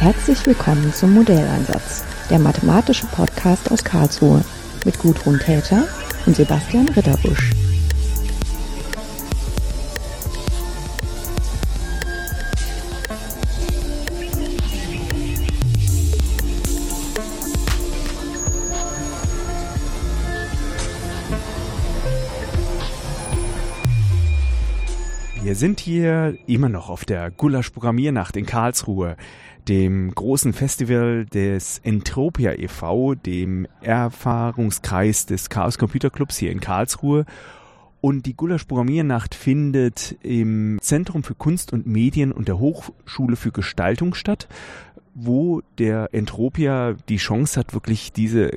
Herzlich willkommen zum Modelleinsatz, der mathematische Podcast aus Karlsruhe mit Gudrun Täter und Sebastian Ritterbusch. Wir sind hier immer noch auf der Gulasch Programmiernacht in Karlsruhe, dem großen Festival des Entropia e.V., dem Erfahrungskreis des Chaos Computer Clubs hier in Karlsruhe. Und die Gulasch Programmiernacht findet im Zentrum für Kunst und Medien und der Hochschule für Gestaltung statt, wo der Entropia die Chance hat, wirklich diese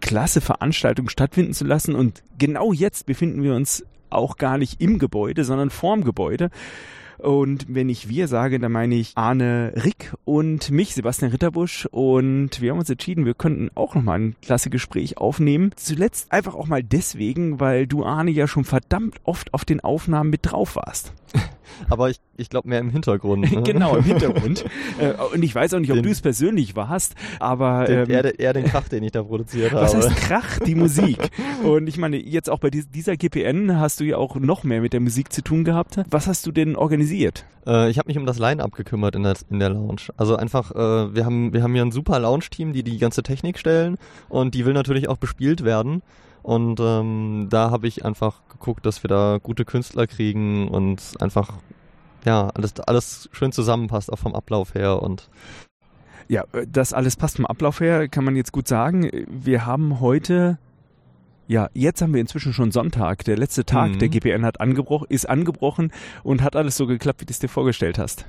klasse Veranstaltung stattfinden zu lassen. Und genau jetzt befinden wir uns auch gar nicht im Gebäude, sondern vorm Gebäude. Und wenn ich wir sage, dann meine ich Arne Rick und mich, Sebastian Ritterbusch. Und wir haben uns entschieden, wir könnten auch nochmal ein klasse Gespräch aufnehmen. Zuletzt einfach auch mal deswegen, weil du, Arne, ja schon verdammt oft auf den Aufnahmen mit drauf warst. Aber ich, ich glaube mehr im Hintergrund. Ne? genau, im Hintergrund. Äh, und ich weiß auch nicht, ob du es persönlich warst, aber... Den, ähm, eher, eher, den Krach, den ich da produziert habe. Was heißt Krach? Die Musik. Und ich meine, jetzt auch bei dieser GPN hast du ja auch noch mehr mit der Musik zu tun gehabt. Was hast du denn organisiert? Äh, ich habe mich um das Line-Up gekümmert in der, in der Lounge. Also einfach, äh, wir haben wir haben hier ein super Lounge-Team, die die ganze Technik stellen und die will natürlich auch bespielt werden. Und ähm, da habe ich einfach geguckt, dass wir da gute Künstler kriegen und einfach, ja, alles, alles schön zusammenpasst, auch vom Ablauf her und ja, das alles passt vom Ablauf her, kann man jetzt gut sagen. Wir haben heute, ja, jetzt haben wir inzwischen schon Sonntag. Der letzte Tag mhm. der GPN hat angebrochen, ist angebrochen und hat alles so geklappt, wie du es dir vorgestellt hast.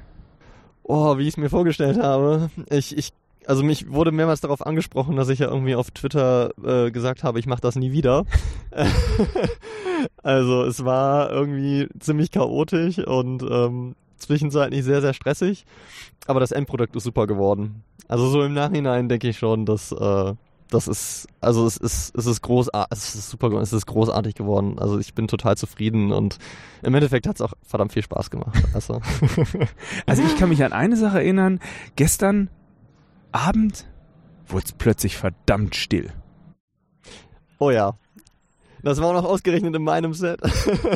Oh, wie ich es mir vorgestellt habe. Ich, ich also mich wurde mehrmals darauf angesprochen, dass ich ja irgendwie auf Twitter äh, gesagt habe, ich mache das nie wieder. also es war irgendwie ziemlich chaotisch und ähm, zwischenzeitlich sehr, sehr stressig. Aber das Endprodukt ist super geworden. Also so im Nachhinein denke ich schon, dass äh, das ist, also es ist, es ist großartig, es ist super, es ist großartig geworden. Also ich bin total zufrieden und im Endeffekt hat es auch verdammt viel Spaß gemacht. Also. also ich kann mich an eine Sache erinnern. Gestern Abend wurde es plötzlich verdammt still. Oh ja. Das war auch noch ausgerechnet in meinem Set.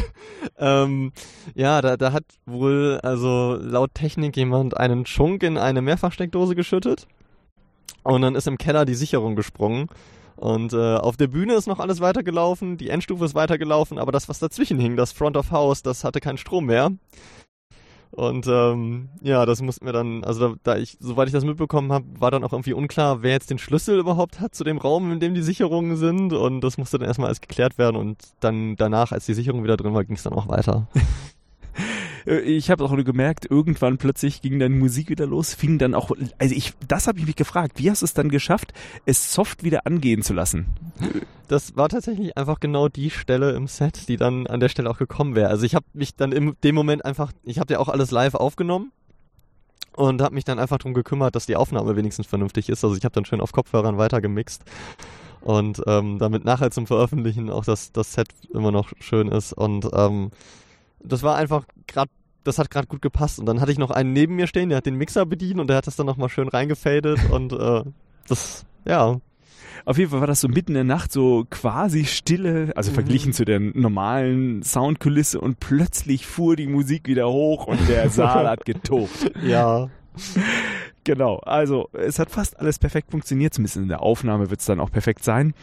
ähm, ja, da, da hat wohl, also laut Technik jemand einen Schunk in eine Mehrfachsteckdose geschüttet. Und dann ist im Keller die Sicherung gesprungen. Und äh, auf der Bühne ist noch alles weitergelaufen, die Endstufe ist weitergelaufen, aber das, was dazwischen hing, das Front of House, das hatte keinen Strom mehr. Und ähm, ja, das mussten wir dann, also da, da ich, soweit ich das mitbekommen habe, war dann auch irgendwie unklar, wer jetzt den Schlüssel überhaupt hat zu dem Raum, in dem die Sicherungen sind. Und das musste dann erstmal alles geklärt werden. Und dann danach, als die Sicherung wieder drin war, ging es dann auch weiter. Äh, ich habe auch nur gemerkt, irgendwann plötzlich ging dann Musik wieder los, fing dann auch, also ich, das habe ich mich gefragt, wie hast du es dann geschafft, es soft wieder angehen zu lassen? Das war tatsächlich einfach genau die Stelle im Set, die dann an der Stelle auch gekommen wäre. Also ich habe mich dann in dem Moment einfach, ich habe ja auch alles live aufgenommen und habe mich dann einfach darum gekümmert, dass die Aufnahme wenigstens vernünftig ist. Also ich habe dann schön auf Kopfhörern weitergemixt und ähm, damit nachher zum Veröffentlichen auch das, das Set immer noch schön ist und ähm, das war einfach gerade, das hat gerade gut gepasst. Und dann hatte ich noch einen neben mir stehen, der hat den Mixer bedient und der hat das dann nochmal schön reingefadet und äh, das, ja. Auf jeden Fall war das so mitten in der Nacht so quasi Stille, also mhm. verglichen zu der normalen Soundkulisse und plötzlich fuhr die Musik wieder hoch und der Saal hat getobt. Ja. Genau, also es hat fast alles perfekt funktioniert, zumindest in der Aufnahme wird es dann auch perfekt sein.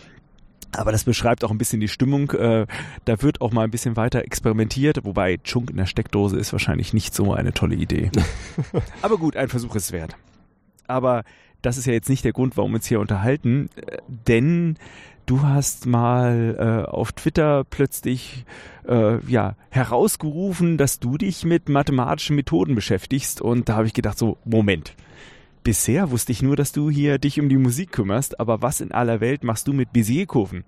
Aber das beschreibt auch ein bisschen die Stimmung. Äh, da wird auch mal ein bisschen weiter experimentiert, wobei Chunk in der Steckdose ist wahrscheinlich nicht so eine tolle Idee. Aber gut, ein Versuch ist wert. Aber das ist ja jetzt nicht der Grund, warum wir uns hier unterhalten, äh, denn du hast mal äh, auf Twitter plötzlich äh, ja herausgerufen, dass du dich mit mathematischen Methoden beschäftigst und da habe ich gedacht so Moment bisher wusste ich nur, dass du hier dich um die Musik kümmerst, aber was in aller Welt machst du mit Bézier-Kurven?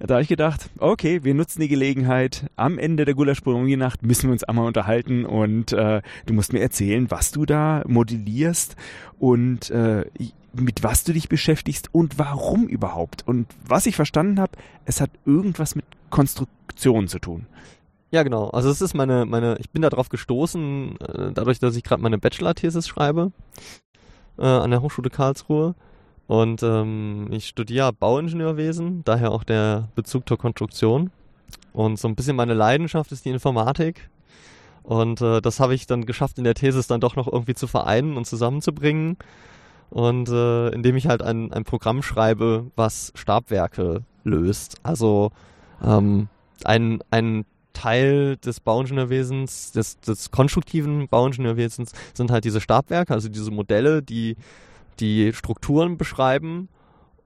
Da habe ich gedacht, okay, wir nutzen die Gelegenheit. Am Ende der Gulasch-Nacht müssen wir uns einmal unterhalten und äh, du musst mir erzählen, was du da modellierst und äh, mit was du dich beschäftigst und warum überhaupt. Und was ich verstanden habe, es hat irgendwas mit Konstruktion zu tun. Ja, genau. Also es ist meine, meine, ich bin da drauf gestoßen, äh, dadurch, dass ich gerade meine Bachelor-Thesis schreibe äh, an der Hochschule Karlsruhe. Und ähm, ich studiere Bauingenieurwesen, daher auch der Bezug zur Konstruktion. Und so ein bisschen meine Leidenschaft ist die Informatik. Und äh, das habe ich dann geschafft, in der Thesis dann doch noch irgendwie zu vereinen und zusammenzubringen. Und äh, indem ich halt ein, ein Programm schreibe, was Stabwerke löst. Also ähm, ein, ein Teil des Bauingenieurwesens, des, des konstruktiven Bauingenieurwesens sind halt diese Stabwerke, also diese Modelle, die die Strukturen beschreiben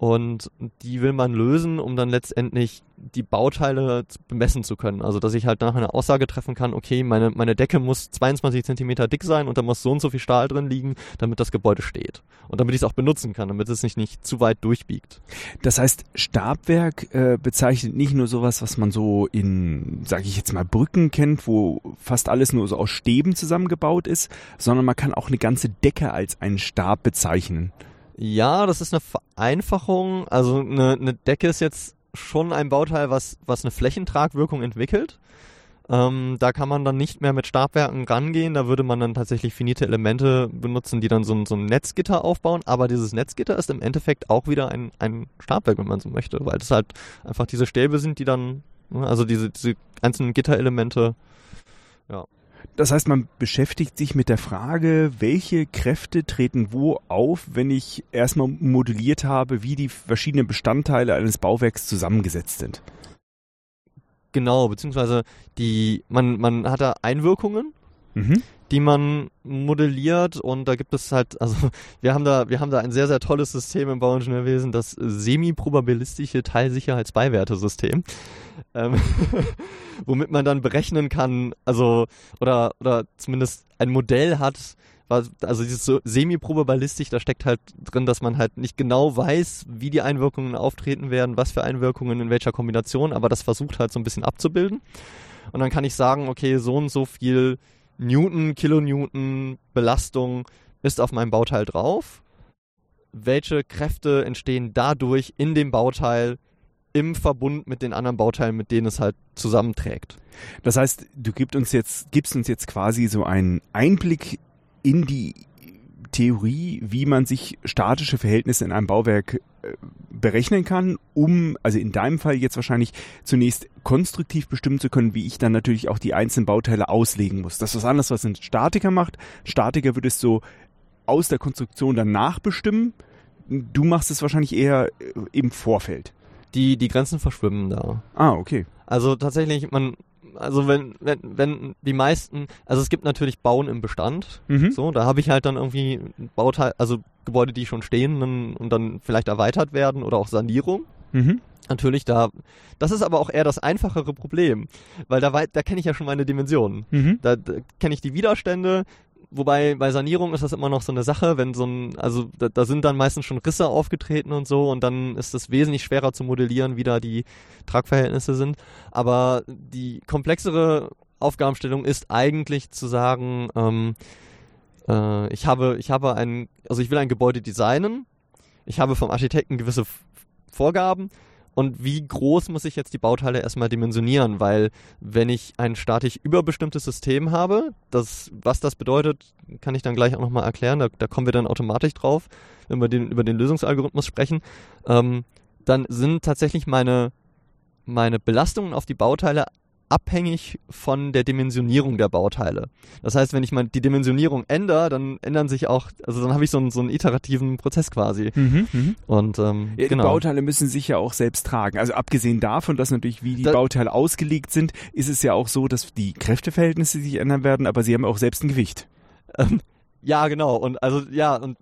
und die will man lösen, um dann letztendlich die Bauteile bemessen zu können. Also, dass ich halt nachher eine Aussage treffen kann, okay, meine, meine Decke muss 22 Zentimeter dick sein und da muss so und so viel Stahl drin liegen, damit das Gebäude steht. Und damit ich es auch benutzen kann, damit es sich nicht zu weit durchbiegt. Das heißt, Stabwerk äh, bezeichnet nicht nur sowas, was man so in, sage ich jetzt mal, Brücken kennt, wo fast alles nur so aus Stäben zusammengebaut ist, sondern man kann auch eine ganze Decke als einen Stab bezeichnen. Ja, das ist eine Vereinfachung. Also eine, eine Decke ist jetzt schon ein Bauteil, was, was eine Flächentragwirkung entwickelt. Ähm, da kann man dann nicht mehr mit Stabwerken rangehen. Da würde man dann tatsächlich finite Elemente benutzen, die dann so ein, so ein Netzgitter aufbauen. Aber dieses Netzgitter ist im Endeffekt auch wieder ein, ein Stabwerk, wenn man so möchte, weil das halt einfach diese Stäbe sind, die dann, ne, also diese, diese einzelnen Gitterelemente, ja. Das heißt, man beschäftigt sich mit der Frage, welche Kräfte treten wo auf, wenn ich erstmal modelliert habe, wie die verschiedenen Bestandteile eines Bauwerks zusammengesetzt sind. Genau, beziehungsweise die, man, man hat da Einwirkungen, mhm. die man modelliert und da gibt es halt, also wir haben da, wir haben da ein sehr, sehr tolles System im Bauingenieurwesen, das semi-probabilistische Teilsicherheitsbeiwertesystem ähm, womit man dann berechnen kann, also oder oder zumindest ein Modell hat, also dieses so semi-probabilistisch, da steckt halt drin, dass man halt nicht genau weiß, wie die Einwirkungen auftreten werden, was für Einwirkungen in welcher Kombination, aber das versucht halt so ein bisschen abzubilden. Und dann kann ich sagen, okay, so und so viel Newton, Kilonewton Belastung ist auf meinem Bauteil drauf. Welche Kräfte entstehen dadurch in dem Bauteil, im Verbund mit den anderen Bauteilen, mit denen es halt zusammenträgt. Das heißt, du gibst uns jetzt, gibst uns jetzt quasi so einen Einblick in die Theorie, wie man sich statische Verhältnisse in einem Bauwerk äh, berechnen kann, um, also in deinem Fall jetzt wahrscheinlich zunächst konstruktiv bestimmen zu können, wie ich dann natürlich auch die einzelnen Bauteile auslegen muss. Das ist was anderes, was ein Statiker macht. Statiker würde es so aus der Konstruktion danach bestimmen. Du machst es wahrscheinlich eher äh, im Vorfeld die, die Grenzen verschwimmen da. Ah, okay. Also tatsächlich, man, also wenn, wenn, wenn die meisten, also es gibt natürlich Bauen im Bestand, mhm. so, da habe ich halt dann irgendwie Bauteil, also Gebäude, die schon stehen dann, und dann vielleicht erweitert werden oder auch Sanierung. Mhm. Natürlich da, das ist aber auch eher das einfachere Problem, weil da, da kenne ich ja schon meine Dimensionen. Mhm. Da, da kenne ich die Widerstände, Wobei bei Sanierung ist das immer noch so eine Sache, wenn so ein, also da, da, sind dann meistens schon Risse aufgetreten und so und dann ist es wesentlich schwerer zu modellieren, wie da die Tragverhältnisse sind. Aber die komplexere Aufgabenstellung ist eigentlich zu sagen, ähm, äh, ich habe, ich habe ein, also ich will ein Gebäude designen, ich habe vom Architekten gewisse Vorgaben und wie groß muss ich jetzt die Bauteile erstmal dimensionieren? Weil wenn ich ein statisch überbestimmtes System habe, das, was das bedeutet, kann ich dann gleich auch nochmal erklären. Da, da, kommen wir dann automatisch drauf, wenn wir den, über den Lösungsalgorithmus sprechen. Ähm, dann sind tatsächlich meine, meine Belastungen auf die Bauteile abhängig von der Dimensionierung der Bauteile. Das heißt, wenn ich mal die Dimensionierung ändere, dann ändern sich auch, also dann habe ich so einen, so einen iterativen Prozess quasi. Mhm, mh. Und ähm, ja, genau. Die Bauteile müssen sich ja auch selbst tragen. Also abgesehen davon, dass natürlich wie die da, Bauteile ausgelegt sind, ist es ja auch so, dass die Kräfteverhältnisse sich ändern werden, aber sie haben auch selbst ein Gewicht. Ähm, ja, genau. Und also ja und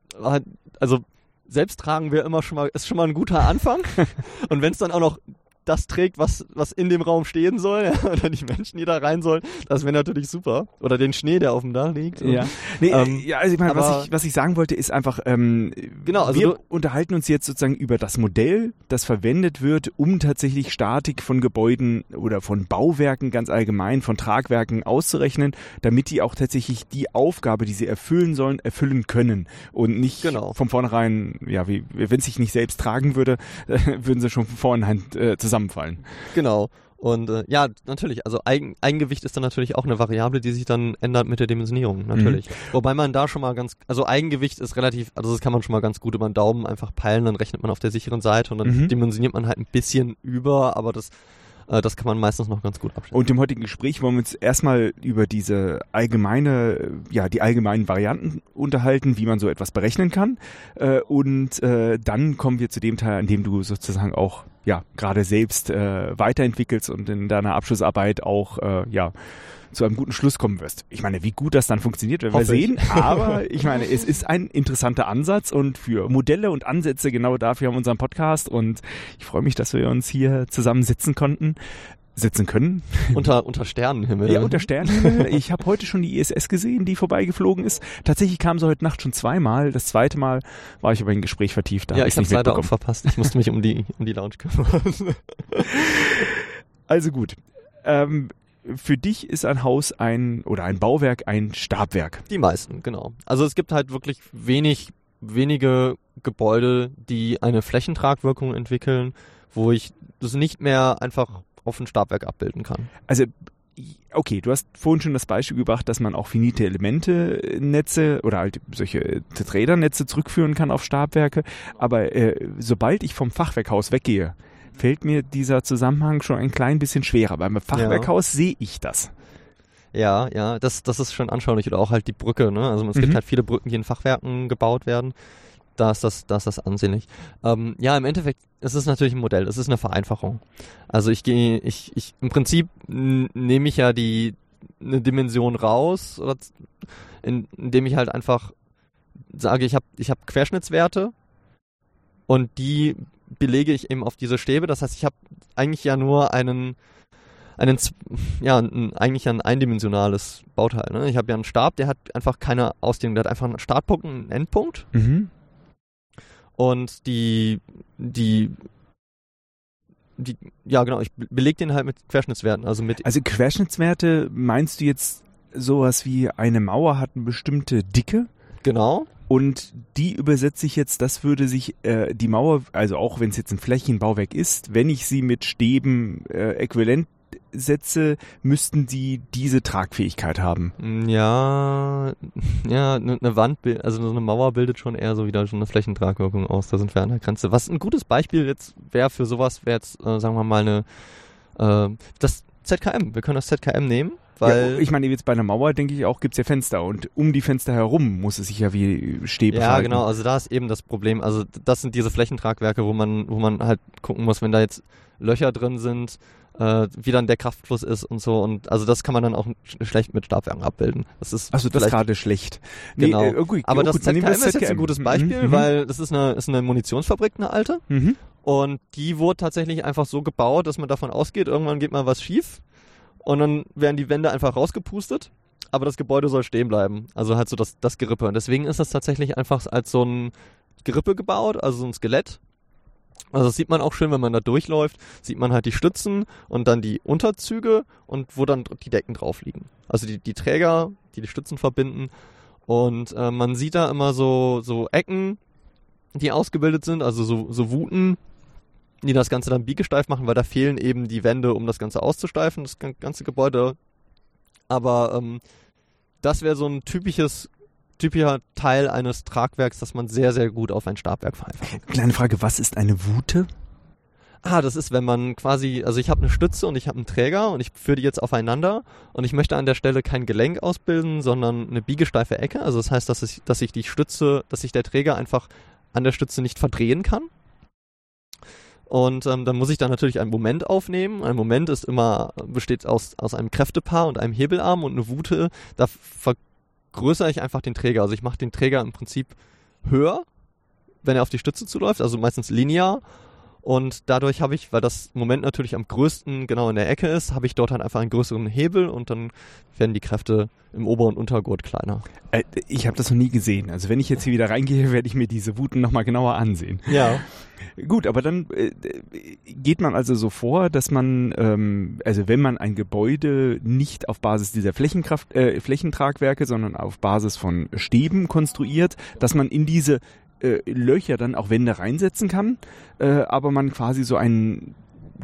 also selbst tragen wir immer schon mal ist schon mal ein guter Anfang. und wenn es dann auch noch das trägt, was, was in dem Raum stehen soll, ja, oder die Menschen, die da rein sollen, das wäre natürlich super. Oder den Schnee, der auf dem Dach liegt. Ja, nee, ähm, ja also ich meine, was ich, was ich sagen wollte, ist einfach, ähm, genau, also wir du, unterhalten uns jetzt sozusagen über das Modell, das verwendet wird, um tatsächlich Statik von Gebäuden oder von Bauwerken ganz allgemein, von Tragwerken auszurechnen, damit die auch tatsächlich die Aufgabe, die sie erfüllen sollen, erfüllen können und nicht genau. von vornherein, ja, wie, wenn es sich nicht selbst tragen würde, würden sie schon von vornherein äh, zusammenfallen. Genau. Und äh, ja, natürlich, also Eigen, Eigengewicht ist dann natürlich auch eine Variable, die sich dann ändert mit der Dimensionierung, natürlich. Mhm. Wobei man da schon mal ganz, also Eigengewicht ist relativ, also das kann man schon mal ganz gut über den Daumen einfach peilen, dann rechnet man auf der sicheren Seite und dann mhm. dimensioniert man halt ein bisschen über, aber das äh, das kann man meistens noch ganz gut abschätzen. Und im heutigen Gespräch wollen wir uns erstmal über diese allgemeine, ja, die allgemeinen Varianten unterhalten, wie man so etwas berechnen kann. Äh, und äh, dann kommen wir zu dem Teil, an dem du sozusagen auch ja gerade selbst weiterentwickelst und in deiner Abschlussarbeit auch ja zu einem guten Schluss kommen wirst. Ich meine, wie gut das dann funktioniert, werden wir sehen. Ich. Aber ich meine, es ist ein interessanter Ansatz und für Modelle und Ansätze genau dafür haben wir unseren Podcast und ich freue mich, dass wir uns hier zusammensitzen konnten sitzen können. Unter, unter Sternenhimmel. Ja, unter Sternenhimmel. Ich habe heute schon die ISS gesehen, die vorbeigeflogen ist. Tatsächlich kam sie heute Nacht schon zweimal. Das zweite Mal war ich aber in Gespräch vertieft. Da ja, ich habe es leider auch verpasst. Ich musste mich um die, um die Lounge kümmern. Also gut. Ähm, für dich ist ein Haus ein oder ein Bauwerk ein Stabwerk. Die meisten, genau. Also es gibt halt wirklich wenig, wenige Gebäude, die eine Flächentragwirkung entwickeln, wo ich das nicht mehr einfach auf ein Stabwerk abbilden kann. Also okay, du hast vorhin schon das Beispiel gebracht, dass man auch finite Elemente Netze oder halt solche Tetradernetze zurückführen kann auf Stabwerke, aber äh, sobald ich vom Fachwerkhaus weggehe, fällt mir dieser Zusammenhang schon ein klein bisschen schwerer. Beim Fachwerkhaus ja. sehe ich das. Ja, ja, das, das ist schon anschaulich. Oder auch halt die Brücke, ne? Also es mhm. gibt halt viele Brücken, die in Fachwerken gebaut werden. Da ist das, da ist das ansehnlich. Ähm, ja, im Endeffekt, es ist natürlich ein Modell, es ist eine Vereinfachung. Also ich gehe, ich, ich, im Prinzip nehme ich ja die, eine Dimension raus, in, indem ich halt einfach sage, ich habe ich hab Querschnittswerte und die belege ich eben auf diese Stäbe. Das heißt, ich habe eigentlich ja nur einen, einen ja, ein, eigentlich ein eindimensionales Bauteil. Ne? Ich habe ja einen Stab, der hat einfach keine Ausdehnung, der hat einfach einen Startpunkt und einen Endpunkt. Mhm. Und die, die, die, ja genau, ich belege den halt mit Querschnittswerten. Also, mit also Querschnittswerte meinst du jetzt sowas wie eine Mauer hat eine bestimmte Dicke? Genau. Und die übersetze ich jetzt, das würde sich äh, die Mauer, also auch wenn es jetzt ein Flächenbauwerk ist, wenn ich sie mit Stäben äh, äquivalent setze, müssten die diese Tragfähigkeit haben. Mm, ja, ja, eine ne Wand, also so eine Mauer bildet schon eher so wieder schon eine Flächentragwirkung aus. Da sind wir an der Grenze. Was ein gutes Beispiel jetzt wäre für sowas, wäre jetzt, äh, sagen wir mal, eine äh, das ZKM. Wir können das ZKM nehmen weil ja, ich meine, jetzt bei einer Mauer, denke ich auch, gibt es ja Fenster und um die Fenster herum muss es sich ja wie Stäbe Ja, verhalten. genau, also da ist eben das Problem. Also das sind diese Flächentragwerke, wo man, wo man halt gucken muss, wenn da jetzt Löcher drin sind, äh, wie dann der Kraftfluss ist und so. Und also das kann man dann auch schlecht mit Stabwerken abbilden. Das ist also das gerade schlecht. Genau. Nee, äh, okay, Aber das, gut, ZKM das ist jetzt ein gutes Beispiel, mhm. weil das ist eine, ist eine Munitionsfabrik, eine alte. Mhm. Und die wurde tatsächlich einfach so gebaut, dass man davon ausgeht, irgendwann geht mal was schief und dann werden die Wände einfach rausgepustet, aber das Gebäude soll stehen bleiben. Also halt so das, das Gerippe. Und deswegen ist das tatsächlich einfach als so ein Gerippe gebaut, also so ein Skelett. Also das sieht man auch schön, wenn man da durchläuft, sieht man halt die Stützen und dann die Unterzüge und wo dann die Decken drauf liegen. Also die, die Träger, die die Stützen verbinden. Und äh, man sieht da immer so, so Ecken, die ausgebildet sind, also so, so Wuten, die das Ganze dann biegesteif machen, weil da fehlen eben die Wände, um das Ganze auszusteifen, das ganze Gebäude. Aber ähm, das wäre so ein typisches typischer Teil eines Tragwerks, das man sehr, sehr gut auf ein Stabwerk vereinfachen kann. Kleine Frage, was ist eine Wute? Ah, das ist, wenn man quasi, also ich habe eine Stütze und ich habe einen Träger und ich führe die jetzt aufeinander und ich möchte an der Stelle kein Gelenk ausbilden, sondern eine biegesteife Ecke. Also das heißt, dass ich, dass ich die Stütze, dass sich der Träger einfach an der Stütze nicht verdrehen kann. Und ähm, dann muss ich da natürlich einen Moment aufnehmen. Ein Moment ist immer, besteht aus, aus einem Kräftepaar und einem Hebelarm und eine Wute, da vergrößere ich einfach den Träger. Also ich mache den Träger im Prinzip höher, wenn er auf die Stütze zuläuft, also meistens linear. Und dadurch habe ich, weil das Moment natürlich am größten genau in der Ecke ist, habe ich dort halt einfach einen größeren Hebel und dann werden die Kräfte im Ober- und Untergurt kleiner. Äh, ich habe das noch nie gesehen. Also wenn ich jetzt hier wieder reingehe, werde ich mir diese Wuten nochmal genauer ansehen. Ja. Gut, aber dann äh, geht man also so vor, dass man, ähm, also wenn man ein Gebäude nicht auf Basis dieser Flächenkraft, äh, Flächentragwerke, sondern auf Basis von Stäben konstruiert, dass man in diese äh, Löcher dann auch Wände reinsetzen kann, äh, aber man quasi so einen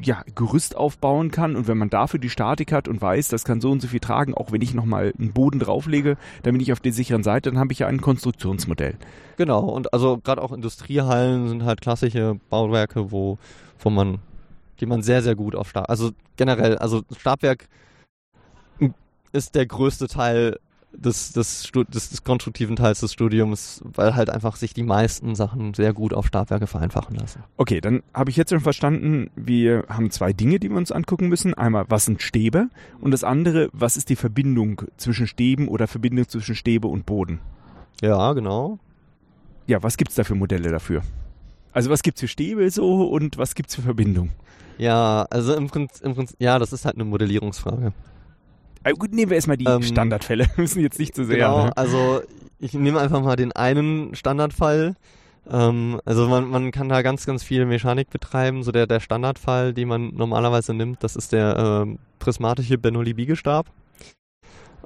ja, Gerüst aufbauen kann und wenn man dafür die Statik hat und weiß, das kann so und so viel tragen, auch wenn ich nochmal einen Boden drauflege, dann bin ich auf der sicheren Seite, dann habe ich ja ein Konstruktionsmodell. Genau, und also gerade auch Industriehallen sind halt klassische Bauwerke, wo, wo man, die man sehr, sehr gut auf Stab, also generell, also Stabwerk ist der größte Teil des, des, des, des konstruktiven Teils des Studiums, weil halt einfach sich die meisten Sachen sehr gut auf Stabwerke vereinfachen lassen. Okay, dann habe ich jetzt schon verstanden, wir haben zwei Dinge, die wir uns angucken müssen. Einmal, was sind Stäbe? Und das andere, was ist die Verbindung zwischen Stäben oder Verbindung zwischen Stäbe und Boden? Ja, genau. Ja, was gibt's da für Modelle dafür? Also was gibt's für Stäbe so und was gibt's für Verbindung? Ja, also im Prinzip, im Prinzip ja, das ist halt eine Modellierungsfrage. Also gut, nehmen wir erstmal die Ähm, Standardfälle. Wir müssen jetzt nicht zu sehr. Genau, ne? also ich nehme einfach mal den einen Standardfall. Ähm, also man, man kann da ganz, ganz viel Mechanik betreiben. So der, der Standardfall, den man normalerweise nimmt, das ist der ähm, prismatische Bernoulli-Biegestab.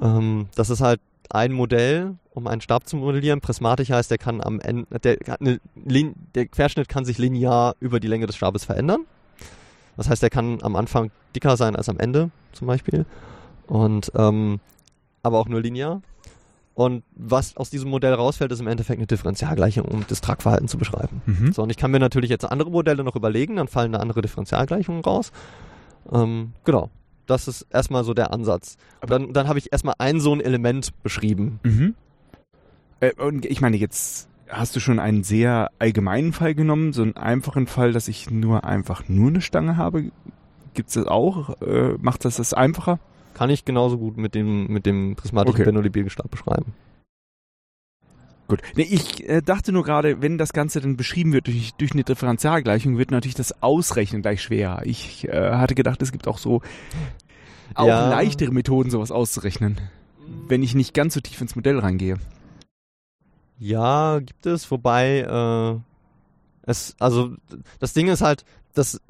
Ähm, das ist halt ein Modell, um einen Stab zu modellieren. Prismatisch heißt, der kann am Ende, der, der Querschnitt kann sich linear über die Länge des Stabes verändern. Das heißt, der kann am Anfang dicker sein als am Ende, zum Beispiel. Und ähm, aber auch nur linear. Und was aus diesem Modell rausfällt, ist im Endeffekt eine Differentialgleichung, um das Tragverhalten zu beschreiben. Mhm. So, und ich kann mir natürlich jetzt andere Modelle noch überlegen, dann fallen da andere Differentialgleichungen raus. Ähm, genau. Das ist erstmal so der Ansatz. Aber- dann dann habe ich erstmal ein so ein Element beschrieben. Mhm. Äh, und ich meine, jetzt hast du schon einen sehr allgemeinen Fall genommen, so einen einfachen Fall, dass ich nur einfach nur eine Stange habe. Gibt's das auch? Äh, macht das das einfacher? Kann ich genauso gut mit dem, mit dem prismatischen Okay. Bernoulli-Biegestab beschreiben. Gut. Nee, ich äh, dachte nur gerade, wenn das Ganze dann beschrieben wird durch, durch eine Differentialgleichung, wird natürlich das Ausrechnen gleich schwer. Ich äh, hatte gedacht, es gibt auch so auch Ja. leichtere Methoden, sowas auszurechnen, wenn ich nicht ganz so tief ins Modell reingehe. Ja, gibt es, wobei äh, es, also das Ding ist halt, das,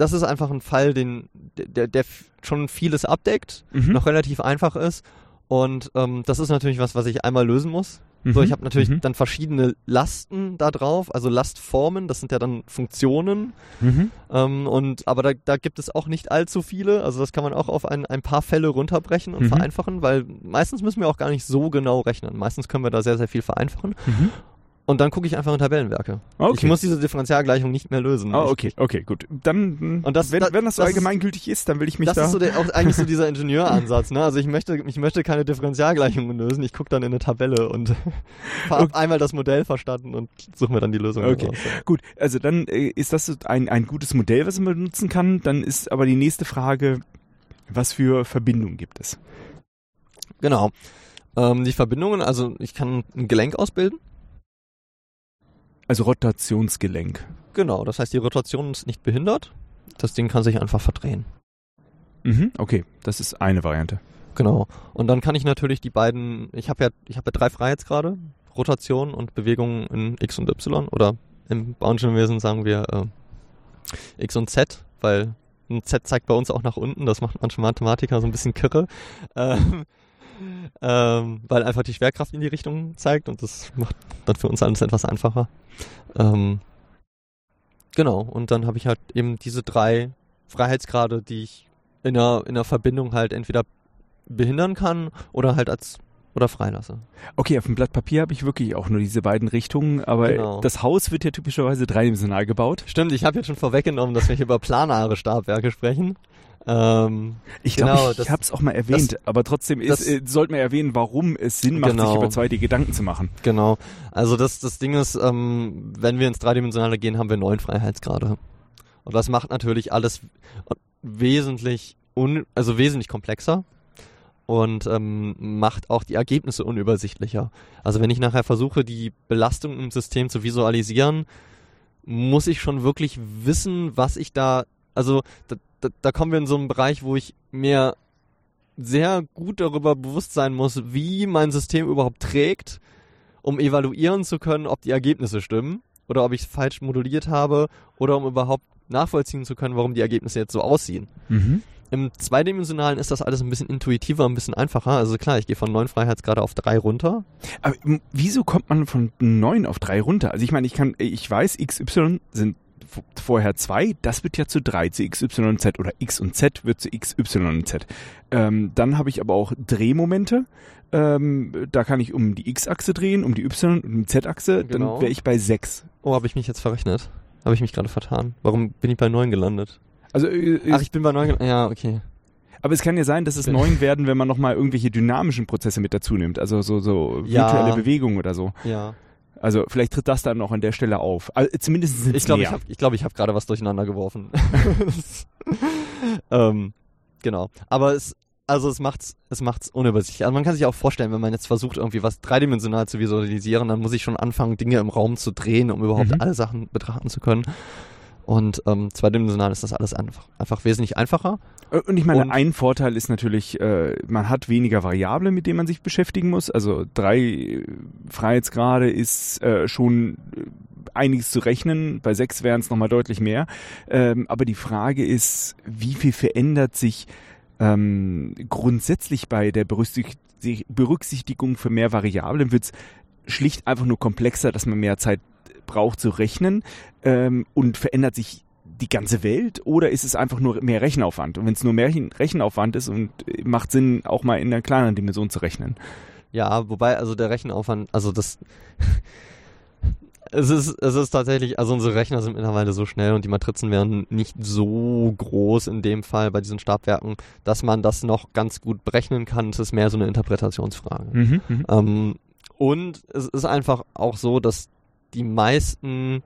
das ist einfach ein Fall, den, der, der schon vieles abdeckt, Mhm. noch relativ einfach ist. Und ähm, das ist natürlich was, was ich einmal lösen muss. So, Mhm. ich habe natürlich Mhm. dann verschiedene Lasten da drauf, also Lastformen, das sind ja dann Funktionen. Mhm. Ähm, und aber da, da gibt es auch nicht allzu viele. Also das kann man auch auf ein, ein paar Fälle runterbrechen und Mhm. vereinfachen, weil meistens müssen wir auch gar nicht so genau rechnen. Meistens können wir da sehr, sehr viel vereinfachen. Und dann gucke ich einfach in Tabellenwerke. Okay. Ich muss diese Differentialgleichung nicht mehr lösen. Oh, okay, okay, gut. Dann, Und das- wenn, das- wenn das so das allgemeingültig ist, dann will ich mich Das da. ist so der, auch eigentlich so dieser Ingenieuransatz. Ne? Also ich möchte, ich möchte keine Differentialgleichungen lösen. Ich gucke dann in eine Tabelle und habe Okay. einmal das Modell verstanden und suche mir dann die Lösung Okay. daraus. Gut, also dann äh, ist das ein, ein gutes Modell, was man benutzen kann. Dann ist aber die nächste Frage, was für Verbindungen gibt es? Genau. Ähm, die Verbindungen, also ich kann ein Gelenk ausbilden. Also Rotationsgelenk. Genau, das heißt, die Rotation ist nicht behindert. Das Ding kann sich einfach verdrehen. Mhm, okay, das ist eine Variante. Genau. Und dann kann ich natürlich die beiden, ich habe ja, ich habe ja drei Freiheitsgrade, Rotation und Bewegung in X und Y oder im Bauingenieurwesen sagen wir äh, X und Z, weil ein Z zeigt bei uns auch nach unten, das macht manche Mathematiker so ein bisschen kirre, ähm, ähm, weil einfach die Schwerkraft in die Richtung zeigt und das macht dann für uns alles etwas einfacher. Ähm, genau, und dann habe ich halt eben diese drei Freiheitsgrade, die ich in einer, in einer Verbindung halt entweder behindern kann oder halt als oder freilasse. Okay, auf dem Blatt Papier habe ich wirklich auch nur diese beiden Richtungen, aber Genau. das Haus wird ja typischerweise dreidimensional gebaut. Stimmt, ich habe jetzt schon vorweggenommen, dass wir hier über planare Stabwerke sprechen. Ähm, Ich glaube, Genau, ich das- habe es auch mal erwähnt, aber trotzdem ist, das- äh, sollte man erwähnen, warum es Sinn macht, sich Genau. über 2D Gedanken zu machen. genau. Also das, das Ding ist, ähm, wenn wir ins Dreidimensionale gehen, haben wir neun Freiheitsgrade. Und das macht natürlich alles wesentlich un, also wesentlich komplexer und ähm, macht auch die Ergebnisse unübersichtlicher. Also wenn ich nachher versuche, die Belastung im System zu visualisieren, muss ich schon wirklich wissen, was ich da, also da, da, kommen wir in so einen Bereich, wo ich mir sehr gut darüber bewusst sein muss, wie mein System überhaupt trägt, um evaluieren zu können, ob die Ergebnisse stimmen oder ob ich es falsch moduliert habe oder um überhaupt nachvollziehen zu können, warum die Ergebnisse jetzt so aussehen. Mhm. Im Zweidimensionalen ist das alles ein bisschen intuitiver, ein bisschen einfacher. Also klar, ich gehe von neun Freiheitsgrade auf drei runter. Aber wieso kommt man von 9 auf 3 runter? Also ich meine, ich kann, ich weiß, XY sind vorher 2, das wird ja zu 3, zu x, y und z oder x und z wird zu x, y und z. Ähm, dann habe ich aber auch Drehmomente. Ähm, da kann ich um die x-Achse drehen, um die y und die z-Achse. Genau. Dann wäre ich bei 6. Oh, habe ich mich jetzt verrechnet? Habe ich mich gerade vertan? Warum bin ich bei 9 gelandet? Also, äh, Ach, ich bin bei 9 gelandet. Ja, okay. aber es kann ja sein, dass es 9 werden, wenn man nochmal irgendwelche dynamischen Prozesse mit dazu nimmt. Also so, so Ja. virtuelle Bewegungen oder so. Ja. Also vielleicht tritt das dann noch an der Stelle auf. Also, zumindest sind Ich glaube, ich habe glaub, ich hab gerade was durcheinander geworfen. ähm, genau. Aber es, also es macht's, es macht's unübersichtlich. Also man kann sich auch vorstellen, wenn man jetzt versucht, irgendwie was dreidimensional zu visualisieren, dann muss ich schon anfangen, Dinge im Raum zu drehen, um überhaupt Mhm. alle Sachen betrachten zu können. Und ähm, zweidimensional ist das alles einfach, einfach wesentlich einfacher. Äh, Und ich meine, Und- ein Vorteil ist natürlich, äh, man hat weniger Variablen, mit denen man sich beschäftigen muss. Also drei äh, Freiheitsgrade ist äh, schon äh, einiges zu rechnen. Bei sechs wären es nochmal deutlich mehr. Ähm, aber die Frage ist, wie viel verändert sich ähm, grundsätzlich bei der Berücksicht- Berücksichtigung für mehr Variablen? Wird es schlicht einfach nur komplexer, dass man mehr Zeit braucht zu rechnen ähm, und verändert sich die ganze Welt oder ist es einfach nur mehr Rechenaufwand? Und wenn es nur mehr Rechen- Rechenaufwand ist und äh, macht Sinn, auch mal in einer kleineren Dimension zu rechnen. Ja, wobei, also der Rechenaufwand, also das. Es ist, es ist tatsächlich, also unsere Rechner sind mittlerweile so schnell und die Matrizen werden nicht so groß in dem Fall bei diesen Stabwerken, dass man das noch ganz gut berechnen kann. Es ist mehr so eine Interpretationsfrage. Mhm, mhm. Ähm, und es ist einfach auch so, dass die meisten,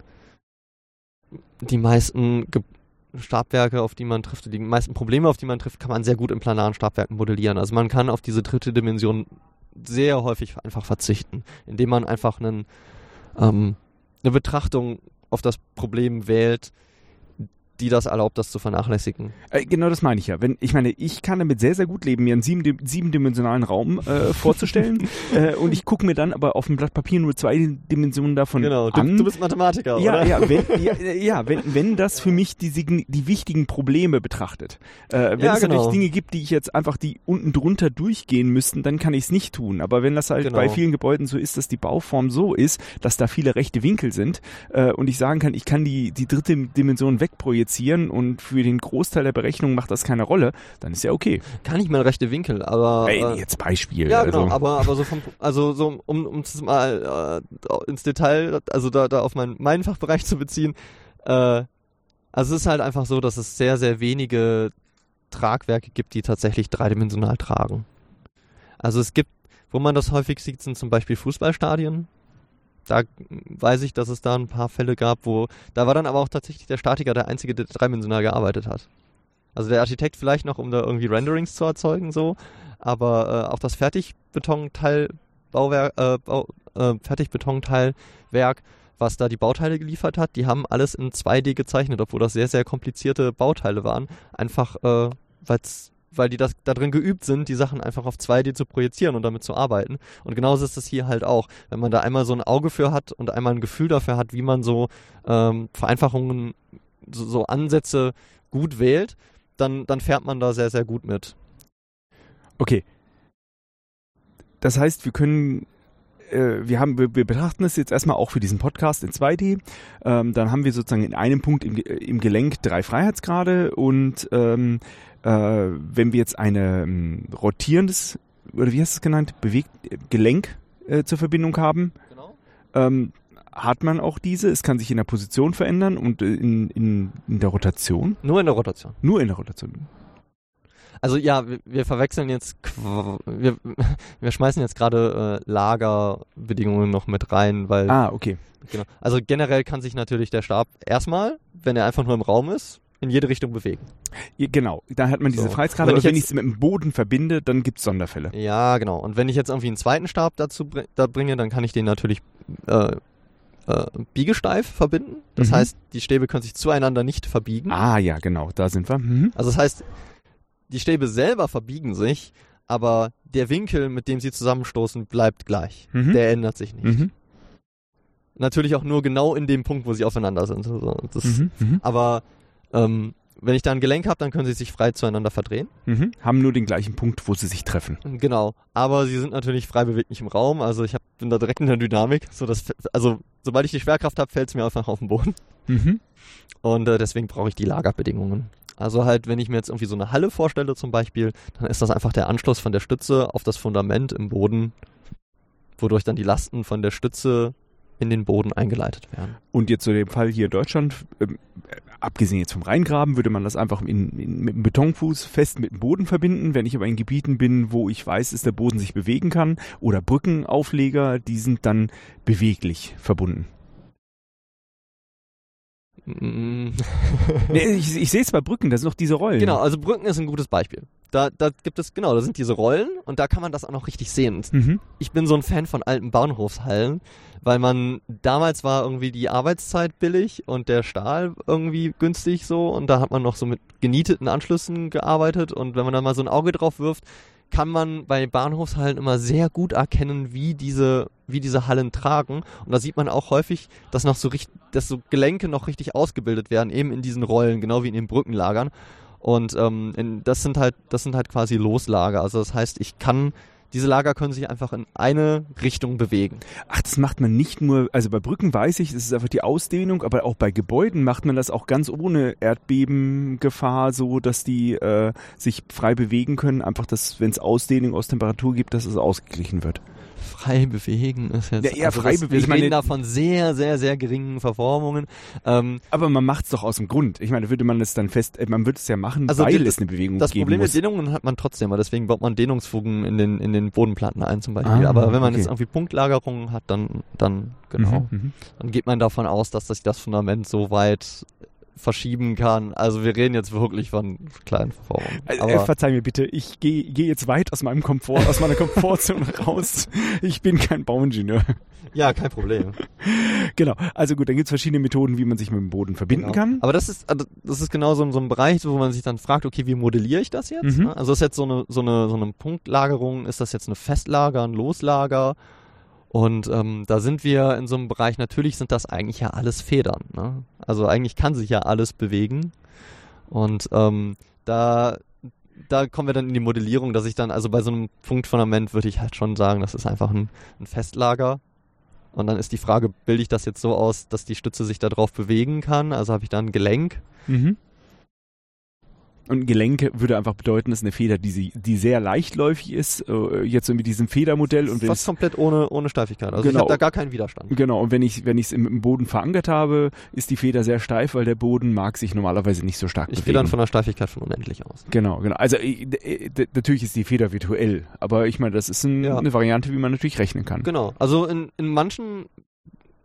die meisten Ge Stabwerke, auf die man trifft, die meisten Probleme, auf die man trifft, kann man sehr gut in planaren Stabwerken modellieren. Also man kann auf diese dritte Dimension sehr häufig einfach verzichten, indem man einfach einen, ähm, eine Betrachtung auf das Problem wählt, die das erlaubt, das zu vernachlässigen. Äh, genau das meine ich ja. Wenn, ich meine, ich kann damit sehr, sehr gut leben, mir einen sieben, siebendimensionalen Raum äh, vorzustellen äh, und ich gucke mir dann aber auf dem Blatt Papier nur zwei Dimensionen davon Genau, du, an. du bist Mathematiker, ja, oder? ja, wenn, ja, ja wenn, wenn das für mich die, die wichtigen Probleme betrachtet. Äh, wenn Ja, es genau. natürlich Dinge gibt, die ich jetzt einfach die unten drunter durchgehen müssten, dann kann ich es nicht tun. Aber wenn das halt Genau. bei vielen Gebäuden so ist, dass die Bauform so ist, dass da viele rechte Winkel sind äh, und ich sagen kann, ich kann die, die dritte Dimension wegprojizieren und für den Großteil der Berechnung macht das keine Rolle, dann ist ja okay. Kann ich mal rechte Winkel, aber. Ey, äh, jetzt Beispiel. Ja, also. genau, aber, aber so vom, also so, um, um es mal äh, ins Detail, also da, da auf mein, meinen Fachbereich zu beziehen, äh, also es ist halt einfach so, dass es sehr, sehr wenige Tragwerke gibt, die tatsächlich dreidimensional tragen. Also es gibt, wo man das häufig sieht, sind zum Beispiel Fußballstadien. Da weiß ich, dass es da ein paar Fälle gab, wo, da war dann aber auch tatsächlich der Statiker der Einzige, der dreidimensional gearbeitet hat. Also der Architekt vielleicht noch, um da irgendwie Renderings zu erzeugen, so, aber äh, auch das Fertigbetonteil, Bauwerk, äh, Bau, äh, Fertigbetonteilwerk, was da die Bauteile geliefert hat, die haben alles in 2D gezeichnet, obwohl das sehr, sehr komplizierte Bauteile waren. Einfach, äh, weil's, weil die das da drin geübt sind, die Sachen einfach auf 2D zu projizieren und damit zu arbeiten. Und genauso ist das hier halt auch. Wenn man da einmal so ein Auge für hat und einmal ein Gefühl dafür hat, wie man so ähm, Vereinfachungen, so, so Ansätze gut wählt, dann, dann fährt man da sehr, sehr gut mit. Okay. Das heißt, wir können, äh, wir haben, wir, wir betrachten es jetzt erstmal auch für diesen Podcast in 2D. Ähm, dann haben wir sozusagen in einem Punkt im, Ge- im Gelenk drei Freiheitsgrade und ähm, äh, wenn wir jetzt eine ähm, rotierendes oder wie hast du es genannt, bewegt äh, Gelenk äh, zur Verbindung haben, Genau. ähm, hat man auch diese. Es kann sich in der Position verändern und äh, in, in, in der Rotation. Nur in der Rotation. Nur in der Rotation. Also ja, wir, wir verwechseln jetzt, wir, wir schmeißen jetzt gerade äh, Lagerbedingungen noch mit rein, weil Ah, okay. genau. Also generell kann sich natürlich der Stab erstmal, wenn er einfach nur im Raum ist, in jede Richtung bewegen. Genau, da hat man diese So. Freiheitsgrade, Wenn ich wenn ich es mit dem Boden verbinde, dann gibt es Sonderfälle. Ja, genau. Und wenn ich jetzt irgendwie einen zweiten Stab dazu da bringe, dann kann ich den natürlich äh, äh, biegesteif verbinden. Das Mhm. heißt, die Stäbe können sich zueinander nicht verbiegen. Ah ja, genau, da sind wir. Mhm. Also das heißt, die Stäbe selber verbiegen sich, aber der Winkel, mit dem sie zusammenstoßen, bleibt gleich. Mhm. Der ändert sich nicht. Mhm. Natürlich auch nur genau in dem Punkt, wo sie aufeinander sind. Also das, Mhm. Mhm. Aber ähm, wenn ich da ein Gelenk habe, dann können sie sich frei zueinander verdrehen. Mhm. Haben nur den gleichen Punkt, wo sie sich treffen. Genau. Aber sie sind natürlich frei beweglich im Raum. Also ich hab, bin da direkt in der Dynamik. So dass, also sobald ich die Schwerkraft habe, fällt es mir einfach auf den Boden. Mhm. Und äh, deswegen brauche ich die Lagerbedingungen. Also halt, wenn ich mir jetzt irgendwie so eine Halle vorstelle zum Beispiel, dann ist das einfach der Anschluss von der Stütze auf das Fundament im Boden, wodurch dann die Lasten von der Stütze in den Boden eingeleitet werden. Und jetzt zu dem Fall hier in Deutschland, ähm, abgesehen jetzt vom Reingraben, würde man das einfach in, in, mit einem Betonfuß fest mit dem Boden verbinden. Wenn ich aber in Gebieten bin, wo ich weiß, dass der Boden sich bewegen kann, oder Brückenaufleger, die sind dann beweglich verbunden. Mm. nee, ich, ich sehe es bei Brücken, das sind noch diese Rollen. Genau, also Brücken ist ein gutes Beispiel. Da, da gibt es, genau, da sind diese Rollen und da kann man das auch noch richtig sehen. Mhm. Ich bin so ein Fan von alten Bahnhofshallen, weil man, damals war irgendwie die Arbeitszeit billig und der Stahl irgendwie günstig so und da hat man noch so mit genieteten Anschlüssen gearbeitet und wenn man da mal so ein Auge drauf wirft, kann man bei Bahnhofshallen immer sehr gut erkennen, wie diese, wie diese Hallen tragen. Und da sieht man auch häufig, dass noch so richtig, dass so Gelenke noch richtig ausgebildet werden, eben in diesen Rollen, genau wie in den Brückenlagern. Und ähm, in, das sind halt, das sind halt quasi Loslager. Also das heißt, ich kann diese Lager können sich einfach in eine Richtung bewegen. Ach, das macht man nicht nur, also bei Brücken weiß ich, das ist einfach die Ausdehnung, aber auch bei Gebäuden macht man das auch ganz ohne Erdbebengefahr, so dass die äh, sich frei bewegen können. Einfach, dass wenn es Ausdehnung aus Temperatur gibt, dass es ausgeglichen wird. Frei bewegen ist jetzt. Ja, eher also frei das, bewegen. Wir Ich meine- reden da von sehr, sehr, sehr geringen Verformungen. Ähm, Aber man macht es doch aus dem Grund. Ich meine, würde man es dann fest, äh, man würde es ja machen, Also weil die- es eine Bewegung Das geben Problem muss. mit Dehnungen hat man trotzdem, aber deswegen baut man Dehnungsfugen in den, in den Bodenplatten ein zum Beispiel. Ah, aber wenn man okay. jetzt irgendwie Punktlagerungen hat, dann, dann, genau, Mhm, mhm. dann geht man davon aus, dass sich das Fundament so weit verschieben kann. Also wir reden jetzt wirklich von kleinen Verformungen. Aber äh, verzeih mir bitte, ich gehe geh jetzt weit aus meinem Komfort, aus meiner Komfortzone raus. Ich bin kein Bauingenieur. ja, kein Problem. Genau. Also gut, dann gibt es verschiedene Methoden, wie man sich mit dem Boden verbinden Genau. kann. Aber das ist, also das ist genau so, ein- so ein Bereich, wo man sich dann fragt, okay, wie modelliere ich das jetzt? Mhm. Also ist jetzt so eine, so eine, so eine Punktlagerung, ist das jetzt eine Festlager, ein Loslager? Und ähm, da sind wir in so einem Bereich, natürlich sind das eigentlich ja alles Federn. Ne? Also eigentlich kann sich ja alles bewegen. Und ähm, da, da kommen wir dann in die Modellierung, dass ich dann, also bei so einem Punktfundament würde ich halt schon sagen, das ist einfach ein, ein Festlager. Und dann ist die Frage, bilde ich das jetzt so aus, dass die Stütze sich darauf bewegen kann? Also habe ich da ein Gelenk? Mhm. Und ein Gelenk würde einfach bedeuten, das ist eine Feder, die, sie, die sehr leichtläufig ist, äh, jetzt so mit diesem Federmodell. Und Fast komplett ohne, ohne Steifigkeit. Also ich Genau. habe da gar keinen Widerstand. Genau, und wenn ich wenn ich es im, im Boden verankert habe, ist die Feder sehr steif, weil der Boden mag sich normalerweise nicht so stark Ich gehe bewegen. dann von der Steifigkeit von unendlich aus. Genau, genau. Also äh, d- natürlich ist die Feder virtuell, aber ich meine, das ist ein, Ja. eine Variante, wie man natürlich rechnen kann. Genau. Also in, in manchen,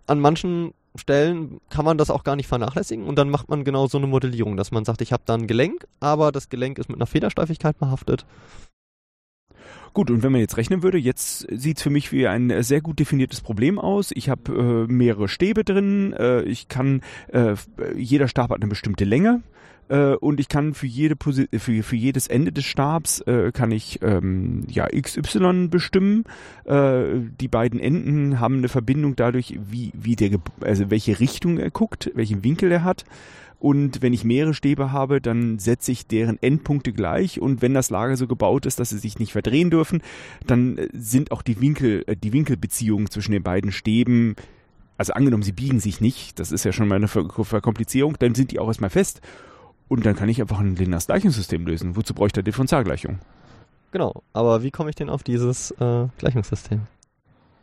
an manchen Stellen kann man das auch gar nicht vernachlässigen und dann macht man genau so eine Modellierung, dass man sagt, ich habe da ein Gelenk, aber das Gelenk ist mit einer Federsteifigkeit behaftet. Gut, und wenn man jetzt rechnen würde, jetzt sieht's für mich wie ein sehr gut definiertes Problem aus. Ich habe äh, mehrere Stäbe drin, äh, ich kann, äh, jeder Stab hat eine bestimmte Länge äh, und ich kann für jede Posi für, für jedes Ende des Stabs äh, kann ich ähm, ja XY bestimmen. Äh, die beiden Enden haben eine Verbindung dadurch, wie, wie der, also welche Richtung er guckt, welchen Winkel er hat. Und wenn ich mehrere Stäbe habe, dann setze ich deren Endpunkte gleich. Und wenn das Lager so gebaut ist, dass sie sich nicht verdrehen dürfen, dann äh, sind auch die Winkel, äh, die Winkelbeziehungen zwischen den beiden Stäben, also angenommen, sie biegen sich nicht, das ist ja schon mal eine Ver Verkomplizierung, dann sind die auch erstmal fest. Und dann kann ich einfach ein lineares Gleichungssystem lösen. Wozu brauche ich da Differentialgleichung? Genau. Aber wie komme ich denn auf dieses äh, Gleichungssystem?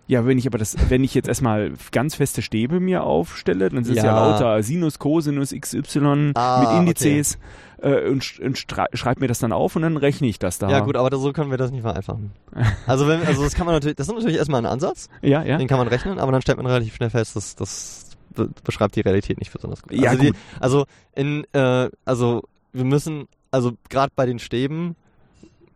Ja, wenn ich aber das, wenn ich jetzt erstmal ganz feste Stäbe mir aufstelle, dann sind es ja. Ja. lauter Sinus, Cosinus, XY Ah, mit Indizes äh, und, und schrei- schreib mir das dann auf und dann rechne ich das da. Ja gut, aber so können wir das nicht vereinfachen. Also wenn, also das kann man natürlich, das ist natürlich erstmal ein Ansatz, Ja, ja. den kann man rechnen, aber dann stellt man relativ schnell fest, dass das be beschreibt die Realität nicht besonders gut. Ja, also, die, gut. also in, äh, also wir müssen, also gerade bei den Stäben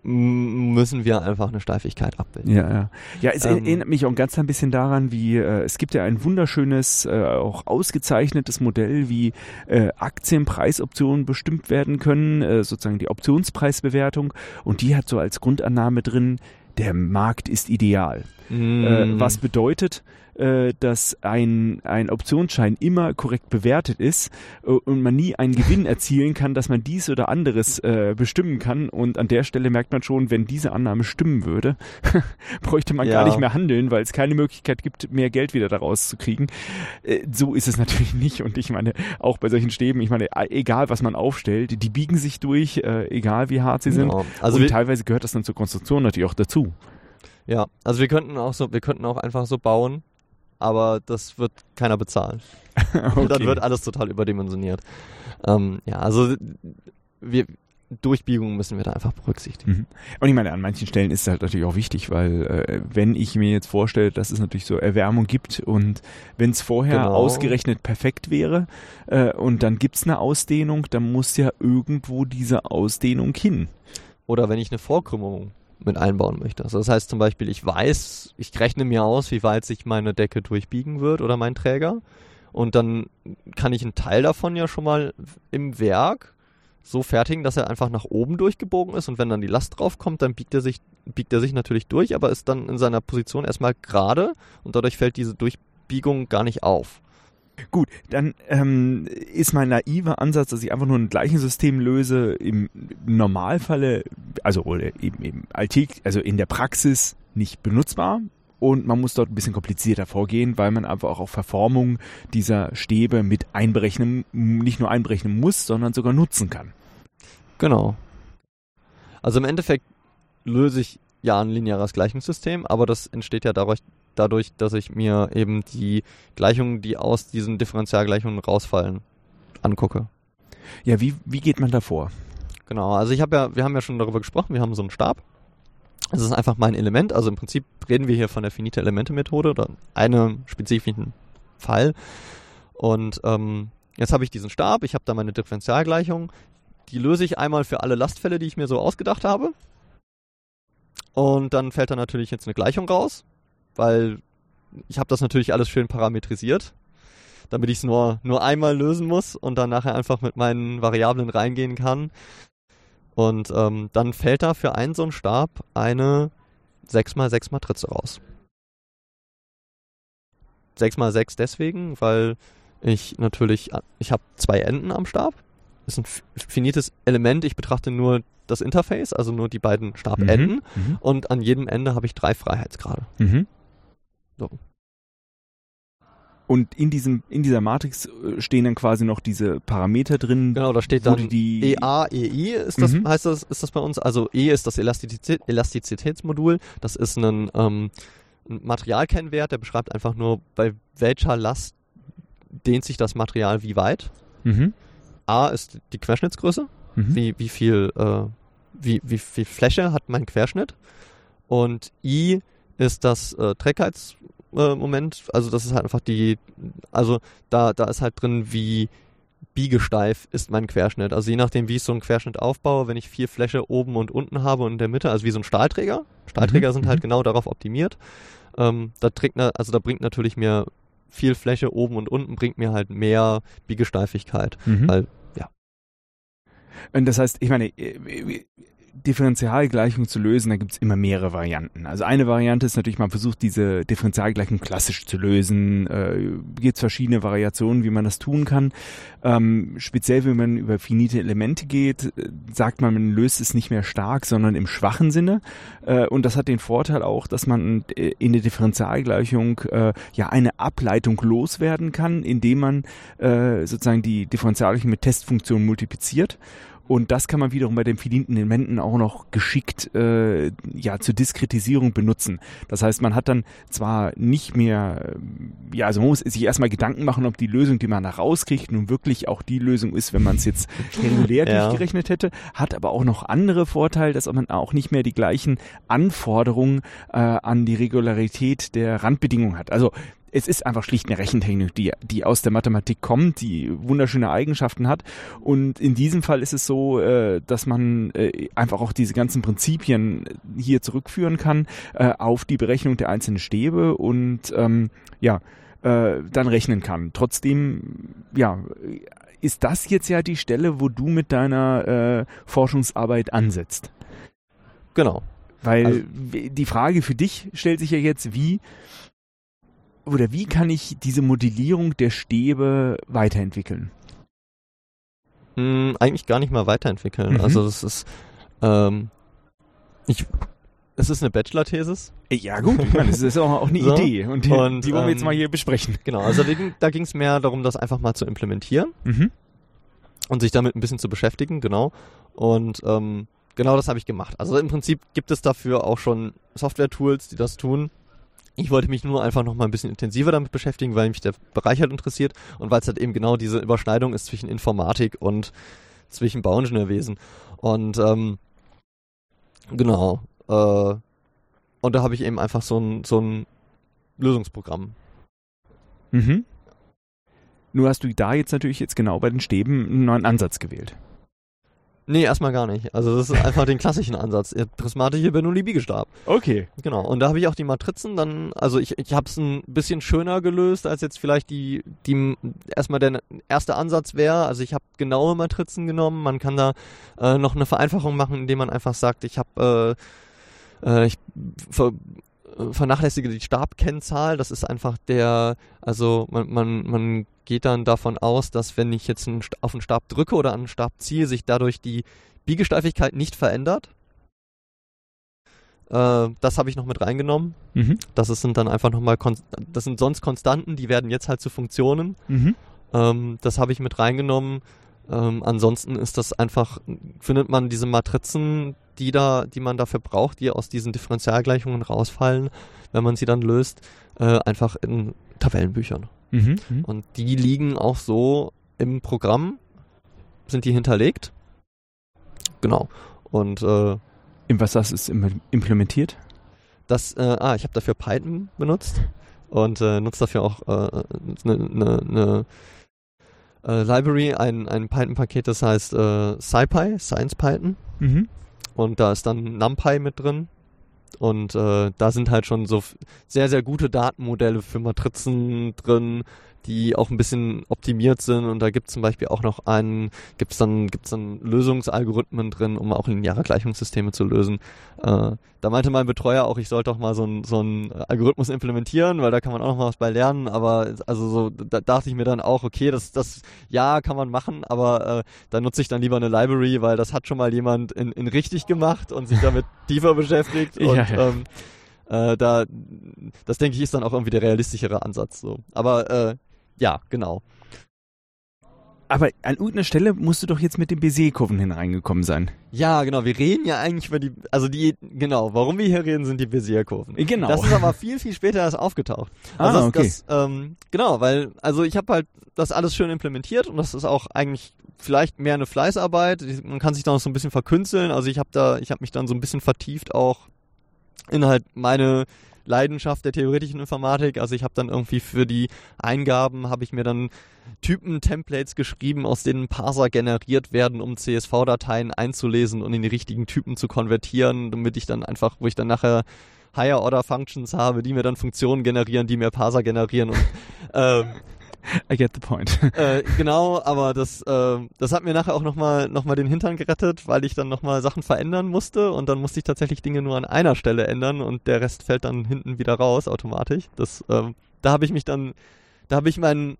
müssen wir einfach eine Steifigkeit abbilden. Ja, ja. Ja, es Ähm, erinnert mich auch ein ganz klein bisschen daran, wie äh, es gibt ja ein wunderschönes, äh, auch ausgezeichnetes Modell, wie äh, Aktienpreisoptionen bestimmt werden können, äh, sozusagen die Optionspreisbewertung. Und die hat so als Grundannahme drin, der Markt ist ideal. Mm. Äh, was bedeutet, äh, dass ein, ein Optionsschein immer korrekt bewertet ist äh, und man nie einen Gewinn erzielen kann, dass man dies oder anderes äh, bestimmen kann. Und an der Stelle merkt man schon, wenn diese Annahme stimmen würde, bräuchte man Ja. gar nicht mehr handeln, weil es keine Möglichkeit gibt, mehr Geld wieder daraus zu kriegen. Äh, so ist es natürlich nicht. Und ich meine, auch bei solchen Stäben, ich meine, e- egal was man aufstellt, die biegen sich durch, egal wie hart sie sind. Genau. Also und teilweise gehört das dann zur Konstruktion natürlich auch dazu. ja, also wir könnten auch so, wir könnten auch einfach so bauen, aber das wird keiner bezahlen. Okay. Dann wird alles total überdimensioniert. Ähm, ja, also wir Durchbiegungen müssen wir da einfach berücksichtigen. Mhm. Und ich meine, an manchen Stellen ist es halt natürlich auch wichtig, weil äh, wenn ich mir jetzt vorstelle, dass es natürlich so Erwärmung gibt und wenn es vorher Genau. ausgerechnet perfekt wäre äh, und dann gibt's eine Ausdehnung, dann muss ja irgendwo diese Ausdehnung hin. Oder wenn ich eine Vorkrümmung mit einbauen möchte. Also das heißt zum Beispiel, ich weiß, ich rechne mir aus, wie weit sich meine Decke durchbiegen wird oder mein Träger. Und dann kann ich einen Teil davon ja schon mal im Werk so fertigen, dass er einfach nach oben durchgebogen ist. Und wenn dann die Last drauf kommt, dann biegt er sich, biegt er sich natürlich durch, aber ist dann in seiner Position erstmal gerade und dadurch fällt diese Durchbiegung gar nicht auf. Gut, dann ähm, ist mein naiver Ansatz, dass ich einfach nur ein Gleichensystem löse, im Normalfalle, also eben im Alltag, also in der Praxis nicht benutzbar. Und man muss dort ein bisschen komplizierter vorgehen, weil man einfach auch auf Verformung dieser Stäbe mit einberechnen, nicht nur einberechnen muss, sondern sogar nutzen kann. Genau. Also im Endeffekt löse ich ja ein lineares Gleichungssystem, aber das entsteht ja dadurch, dadurch, dass ich mir eben die Gleichungen, die aus diesen Differentialgleichungen rausfallen, angucke. Ja, wie, wie geht man da vor? Genau, also ich habe ja, wir haben ja schon darüber gesprochen, wir haben so einen Stab. Das ist einfach mein Element, also im Prinzip reden wir hier von der finite Elemente Methode oder einem spezifischen Fall. Und ähm, jetzt habe ich diesen Stab, ich habe da meine Differentialgleichung, die löse ich einmal für alle Lastfälle, die ich mir so ausgedacht habe. Und dann fällt da natürlich jetzt eine Gleichung raus, weil ich habe das natürlich alles schön parametrisiert, damit ich es nur, nur einmal lösen muss und dann nachher einfach mit meinen Variablen reingehen kann. Und ähm, dann fällt da für einen so einen Stab eine 6x6 Matrize raus. 6x6 deswegen, weil ich natürlich, ich habe zwei Enden am Stab. Ist ein finites Element. Ich betrachte nur das Interface, also nur die beiden Stabenden. Mhm. Und an jedem Ende habe ich drei Freiheitsgrade. Mhm. So. Und in diesem, in dieser Matrix äh, stehen dann quasi noch diese Parameter drin. Genau, da steht dann die, die EA, EI ist das, Mhm. heißt das, ist das bei uns. Also E ist das Elastizität, Elastizitätsmodul. Das ist ein, ähm, ein Materialkennwert, der beschreibt einfach nur, bei welcher Last dehnt sich das Material wie weit. Mhm. A ist die Querschnittsgröße, Mhm. wie, wie viel, äh, wie, wie viel Fläche hat mein Querschnitt. Und I ist das äh, Trägheitsmoment, äh, also das ist halt einfach die, also da, da ist halt drin, wie biegesteif ist mein Querschnitt. Also je nachdem, wie ich so einen Querschnitt aufbaue, wenn ich viel Fläche oben und unten habe und in der Mitte, also wie so ein Stahlträger. Stahlträger Mhm, sind halt mhm. genau darauf optimiert. Ähm, da trägt, also da bringt natürlich mir viel Fläche oben und unten bringt mir halt mehr Biegesteifigkeit. Mhm. Weil, Und das heißt, ich meine, äh, Differentialgleichung zu lösen, da gibt's immer mehrere Varianten. Also eine Variante ist natürlich, man versucht diese Differentialgleichung klassisch zu lösen. Äh, gibt's verschiedene Variationen, wie man das tun kann. Ähm, speziell, wenn man über finite Elemente geht, sagt man, man löst es nicht mehr stark, sondern im schwachen Sinne. Äh, und das hat den Vorteil auch, dass man in der Differentialgleichung äh, ja eine Ableitung loswerden kann, indem man äh, sozusagen die Differentialgleichung mit Testfunktionen multipliziert. Und das kann man wiederum bei den finiten Elementen auch noch geschickt äh, ja zur Diskretisierung benutzen. Das heißt, man hat dann zwar nicht mehr, äh, ja, also man muss sich erstmal Gedanken machen, ob die Lösung, die man da rauskriegt, nun wirklich auch die Lösung ist, wenn man es jetzt regulär Ja. durchgerechnet hätte, hat aber auch noch andere Vorteile, dass man auch nicht mehr die gleichen Anforderungen äh, an die Regularität der Randbedingungen hat. Also es ist einfach schlicht eine Rechentechnik, die, die aus der Mathematik kommt, die wunderschöne Eigenschaften hat. Und in diesem Fall ist es so, äh, dass man äh, einfach auch diese ganzen Prinzipien hier zurückführen kann äh, auf die Berechnung der einzelnen Stäbe und ähm, ja, äh, dann rechnen kann. Trotzdem, ja, ist das jetzt ja die Stelle, wo du mit deiner äh, Forschungsarbeit ansetzt. genau. Weil Also- die Frage für dich stellt sich ja jetzt, wie oder wie kann ich diese Modellierung der Stäbe weiterentwickeln? Hm, eigentlich gar nicht mal weiterentwickeln. Mhm. Also das ist, ähm, ich, es ist eine Bachelor-Thesis. Ja gut, ich meine, das ist auch, auch eine So. Idee und die, Und, die wollen wir jetzt ähm, mal hier besprechen. Genau, also da ging- da ging es mehr darum, das einfach mal zu implementieren Mhm. und sich damit ein bisschen zu beschäftigen, genau. Und ähm, genau das habe ich gemacht. Also im Prinzip gibt es dafür auch schon Software-Tools, die das tun. Ich wollte mich nur einfach noch mal ein bisschen intensiver damit beschäftigen, weil mich der Bereich halt interessiert und weil es halt eben genau diese Überschneidung ist zwischen Informatik und zwischen Bauingenieurwesen. Und ähm, genau. Äh, und da habe ich eben einfach so ein, so ein Lösungsprogramm. Mhm. Nur hast du da jetzt natürlich jetzt genau bei den Stäben einen neuen Ansatz gewählt. Nee, erstmal gar nicht. Also das ist einfach den klassischen Ansatz. Prismatische Bernoulli-Biegestab. Okay. Genau. Und da habe ich auch die Matrizen dann, also ich, ich habe es ein bisschen schöner gelöst, als jetzt vielleicht die, die erstmal der erste Ansatz wäre. Also ich habe genaue Matrizen genommen. Man kann da äh, noch eine Vereinfachung machen, indem man einfach sagt, ich habe äh, äh, ich ver, vernachlässige die Stabkennzahl. Das ist einfach der, also man, man, man geht dann davon aus, dass wenn ich jetzt einen, auf einen Stab drücke oder an einen Stab ziehe, sich dadurch die Biegesteifigkeit nicht verändert. Äh, das habe ich noch mit reingenommen. Mhm. Das sind dann einfach nochmal, das sind sonst Konstanten, die werden jetzt halt zu Funktionen. Mhm. Ähm, das habe ich mit reingenommen. Ähm, ansonsten ist das einfach, findet man diese Matrizen, die da, die man dafür braucht, die aus diesen Differentialgleichungen rausfallen, wenn man sie dann löst, äh, einfach in Tabellenbüchern. Mhm. Mhm. Und die liegen auch so im Programm, sind die hinterlegt. Genau. Und äh, In was das ist im- implementiert? Das, äh, ah, ich habe dafür Python benutzt und äh, nutze dafür auch eine äh, ne, ne, ne, äh, Library, ein, ein Python-Paket, das heißt äh, SciPy, Science Python. Mhm. Und da ist dann NumPy mit drin. Und äh, da sind halt schon so sehr, sehr gute Datenmodelle für Matrizen drin, die auch ein bisschen optimiert sind. Und da gibt es zum Beispiel auch noch einen, gibt's dann, gibt's dann Lösungsalgorithmen drin, um auch lineare Gleichungssysteme zu lösen. Äh, da meinte mein Betreuer auch, ich sollte doch mal so einen so einen Algorithmus implementieren, weil da kann man auch noch mal was bei lernen. Aber also so, da dachte ich mir dann auch, okay, das, das ja, kann man machen, aber äh, da nutze ich dann lieber eine Library, weil das hat schon mal jemand in, in richtig gemacht und sich damit tiefer beschäftigt. Und Ja, ja. Ähm, äh, da, das denke ich ist dann auch irgendwie der realistischere Ansatz. So. Aber äh, ja, genau. Aber an irgendeiner Stelle musst du doch jetzt mit den Bézier-Kurven hineingekommen sein. Ja, genau. Wir reden ja eigentlich über die, also die, genau. Warum wir hier reden, sind die Bézier-Kurven. Genau. Das ist aber viel, viel später erst aufgetaucht. Ah, Also das, okay. das, ähm, genau, weil, also ich habe halt das alles schön implementiert und das ist auch eigentlich vielleicht mehr eine Fleißarbeit. Man kann sich da noch so ein bisschen verkünsteln. Also ich habe da, ich habe mich dann so ein bisschen vertieft auch in halt meine Leidenschaft der theoretischen Informatik. Also ich habe dann irgendwie für die Eingaben habe ich mir dann Typen-Templates geschrieben, aus denen Parser generiert werden, um CSV-Dateien einzulesen und in die richtigen Typen zu konvertieren, damit ich dann einfach, wo ich dann nachher Higher Order Functions habe, die mir dann Funktionen generieren, die mir Parser generieren und ähm, I get the point. äh, genau, aber das, äh, das hat mir nachher auch nochmal noch mal den Hintern gerettet, weil ich dann nochmal Sachen verändern musste und dann musste ich tatsächlich Dinge nur an einer Stelle ändern und der Rest fällt dann hinten wieder raus automatisch. Das, ähm, da habe ich mich dann, da habe ich meinen,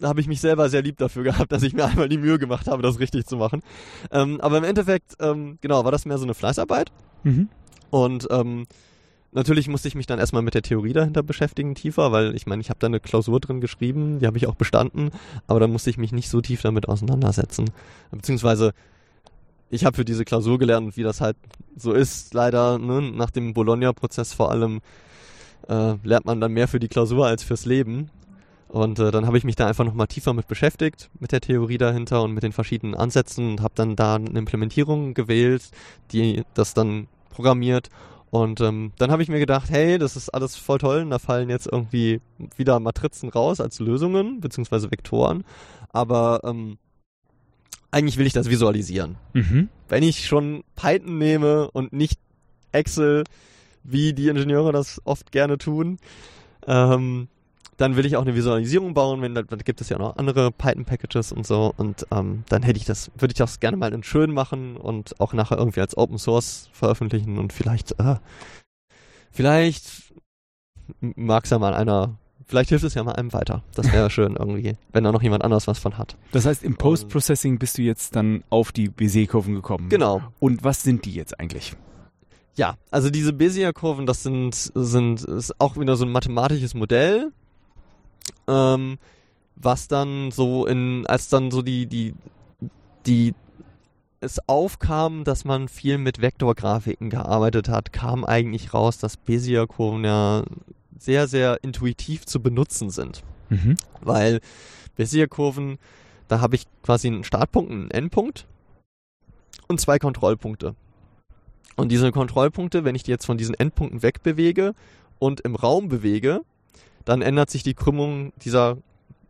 da habe ich mich selber sehr lieb dafür gehabt, dass ich mir einmal die Mühe gemacht habe, das richtig zu machen. Ähm, aber im Endeffekt, ähm, genau, war das mehr so eine Fleißarbeit. Mhm. Und ähm, natürlich musste ich mich dann erstmal mit der Theorie dahinter beschäftigen, tiefer, weil ich meine, ich habe da eine Klausur drin geschrieben, die habe ich auch bestanden, aber dann musste ich mich nicht so tief damit auseinandersetzen. Beziehungsweise ich habe für diese Klausur gelernt, wie das halt so ist, leider, ne? nach dem Bologna-Prozess vor allem äh, lernt man dann mehr für die Klausur als fürs Leben. Und äh, dann habe ich mich da einfach nochmal tiefer mit beschäftigt, mit der Theorie dahinter und mit den verschiedenen Ansätzen und habe dann da eine Implementierung gewählt, die das dann programmiert. Und ähm, dann habe ich mir gedacht, hey, das ist alles voll toll. Und da fallen jetzt irgendwie wieder Matrizen raus als Lösungen, beziehungsweise Vektoren. Aber ähm, eigentlich will ich das visualisieren. Mhm. Wenn ich schon Python nehme und nicht Excel, wie die Ingenieure das oft gerne tun, ähm, dann will ich auch eine Visualisierung bauen, wenn da, da gibt es ja noch andere Python-Packages und so und ähm, dann hätte ich das, würde ich das gerne mal in schön machen und auch nachher irgendwie als Open Source veröffentlichen und vielleicht, äh, vielleicht mag es ja mal einer vielleicht hilft es ja mal einem weiter. Das wäre schön irgendwie, wenn da noch jemand anders was von hat. Das heißt, im Post-Processing bist du jetzt dann auf die Bézier-Kurven gekommen. Genau. Und was sind die jetzt eigentlich? Ja, also diese Bézier-Kurven, das sind, sind, ist auch wieder so ein mathematisches Modell, ähm, was dann so in, als dann so die, die, die, es aufkam, dass man viel mit Vektorgrafiken gearbeitet hat, kam eigentlich raus, dass Bézier-Kurven ja sehr, sehr intuitiv zu benutzen sind. Mhm. Weil Bézier-Kurven, da habe ich quasi einen Startpunkt, einen Endpunkt und zwei Kontrollpunkte. Und diese Kontrollpunkte, wenn ich die jetzt von diesen Endpunkten wegbewege und im Raum bewege, dann ändert sich die Krümmung dieser,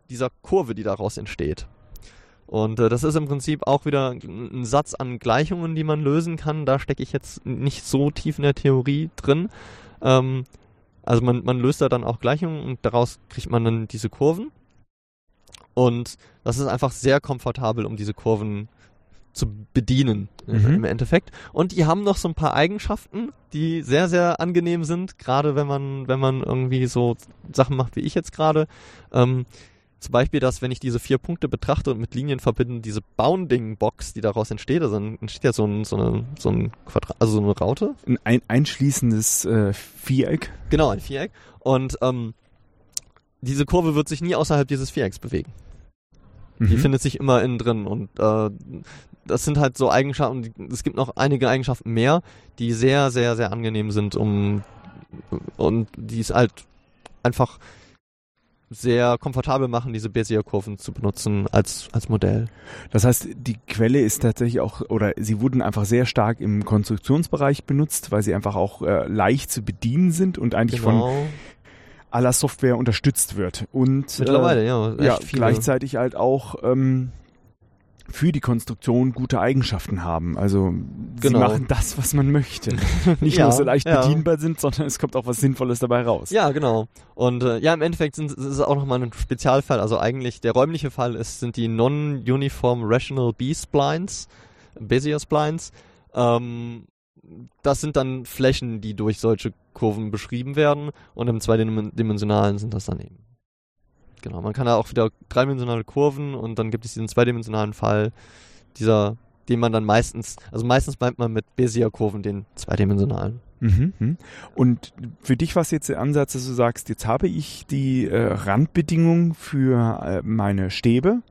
dieser Kurve, die daraus entsteht. Und äh, das ist im Prinzip auch wieder ein Satz an Gleichungen, die man lösen kann. Da stecke ich jetzt nicht so tief in der Theorie drin. Ähm, also man, man löst da dann auch Gleichungen und daraus kriegt man dann diese Kurven. Und das ist einfach sehr komfortabel, um diese Kurven zu bedienen Mhm. im Endeffekt. Und die haben noch so ein paar Eigenschaften, die sehr, sehr angenehm sind, gerade wenn man, wenn man irgendwie so Sachen macht wie ich jetzt gerade. Ähm, zum Beispiel, dass wenn ich diese vier Punkte betrachte und mit Linien verbinde, diese Bounding-Box, die daraus entsteht, also dann entsteht ja so ein, so eine, so ein Quadrat, also so eine Raute. Ein ein einschließendes äh, Viereck. Genau, ein Viereck. Und ähm, diese Kurve wird sich nie außerhalb dieses Vierecks bewegen. Die Mhm. findet sich immer innen drin. Und äh, das sind halt so Eigenschaften, die- es gibt noch einige Eigenschaften mehr, die sehr, sehr, sehr angenehm sind, um und die es halt einfach sehr komfortabel machen, diese Bezier-Kurven zu benutzen als, als Modell. Das heißt, die Quelle ist tatsächlich auch, oder sie wurden einfach sehr stark im Konstruktionsbereich benutzt, weil sie einfach auch äh, leicht zu bedienen sind und eigentlich von aller Software unterstützt wird. Und Mittlerweile, äh, ja. Echt ja, viele. gleichzeitig halt auch ähm, für die Konstruktion gute Eigenschaften haben. Also sie Genau. machen das, was man möchte. Nicht Ja, nur so leicht ja. bedienbar sind, sondern es kommt auch was Sinnvolles dabei raus. Ja, genau. Und äh, ja, im Endeffekt sind, ist es auch nochmal ein Spezialfall. Also eigentlich der räumliche Fall ist, sind die Non-Uniform Rational B-Splines, Bezier-Splines. Ähm, das sind dann Flächen, die durch solche Kurven beschrieben werden. Und im zweidimensionalen sind das dann eben. Genau, man kann da auch wieder dreidimensionale Kurven und dann gibt es diesen zweidimensionalen Fall, dieser, den man dann meistens, also meistens meint man mit Bezier-Kurven den zweidimensionalen. Mhm. mhm. Und für dich war es jetzt der Ansatz, dass du sagst, jetzt habe ich die äh, Randbedingungen für äh, meine Stäbe,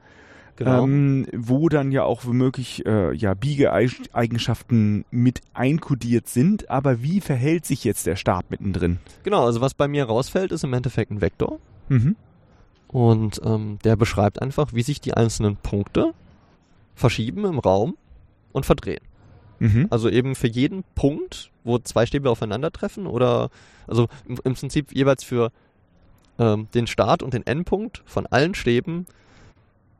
Genau. ähm, wo dann ja auch womöglich äh, ja, Biegeeigenschaften mit einkodiert sind. Aber wie verhält sich jetzt der Stab mittendrin? Genau, also was bei mir rausfällt, ist im Endeffekt ein Vektor. Mhm. Und ähm, der beschreibt einfach, wie sich die einzelnen Punkte verschieben im Raum und verdrehen. Mhm. Also eben für jeden Punkt, wo zwei Stäbe aufeinandertreffen oder also im, im Prinzip jeweils für ähm, den Start und den Endpunkt von allen Stäben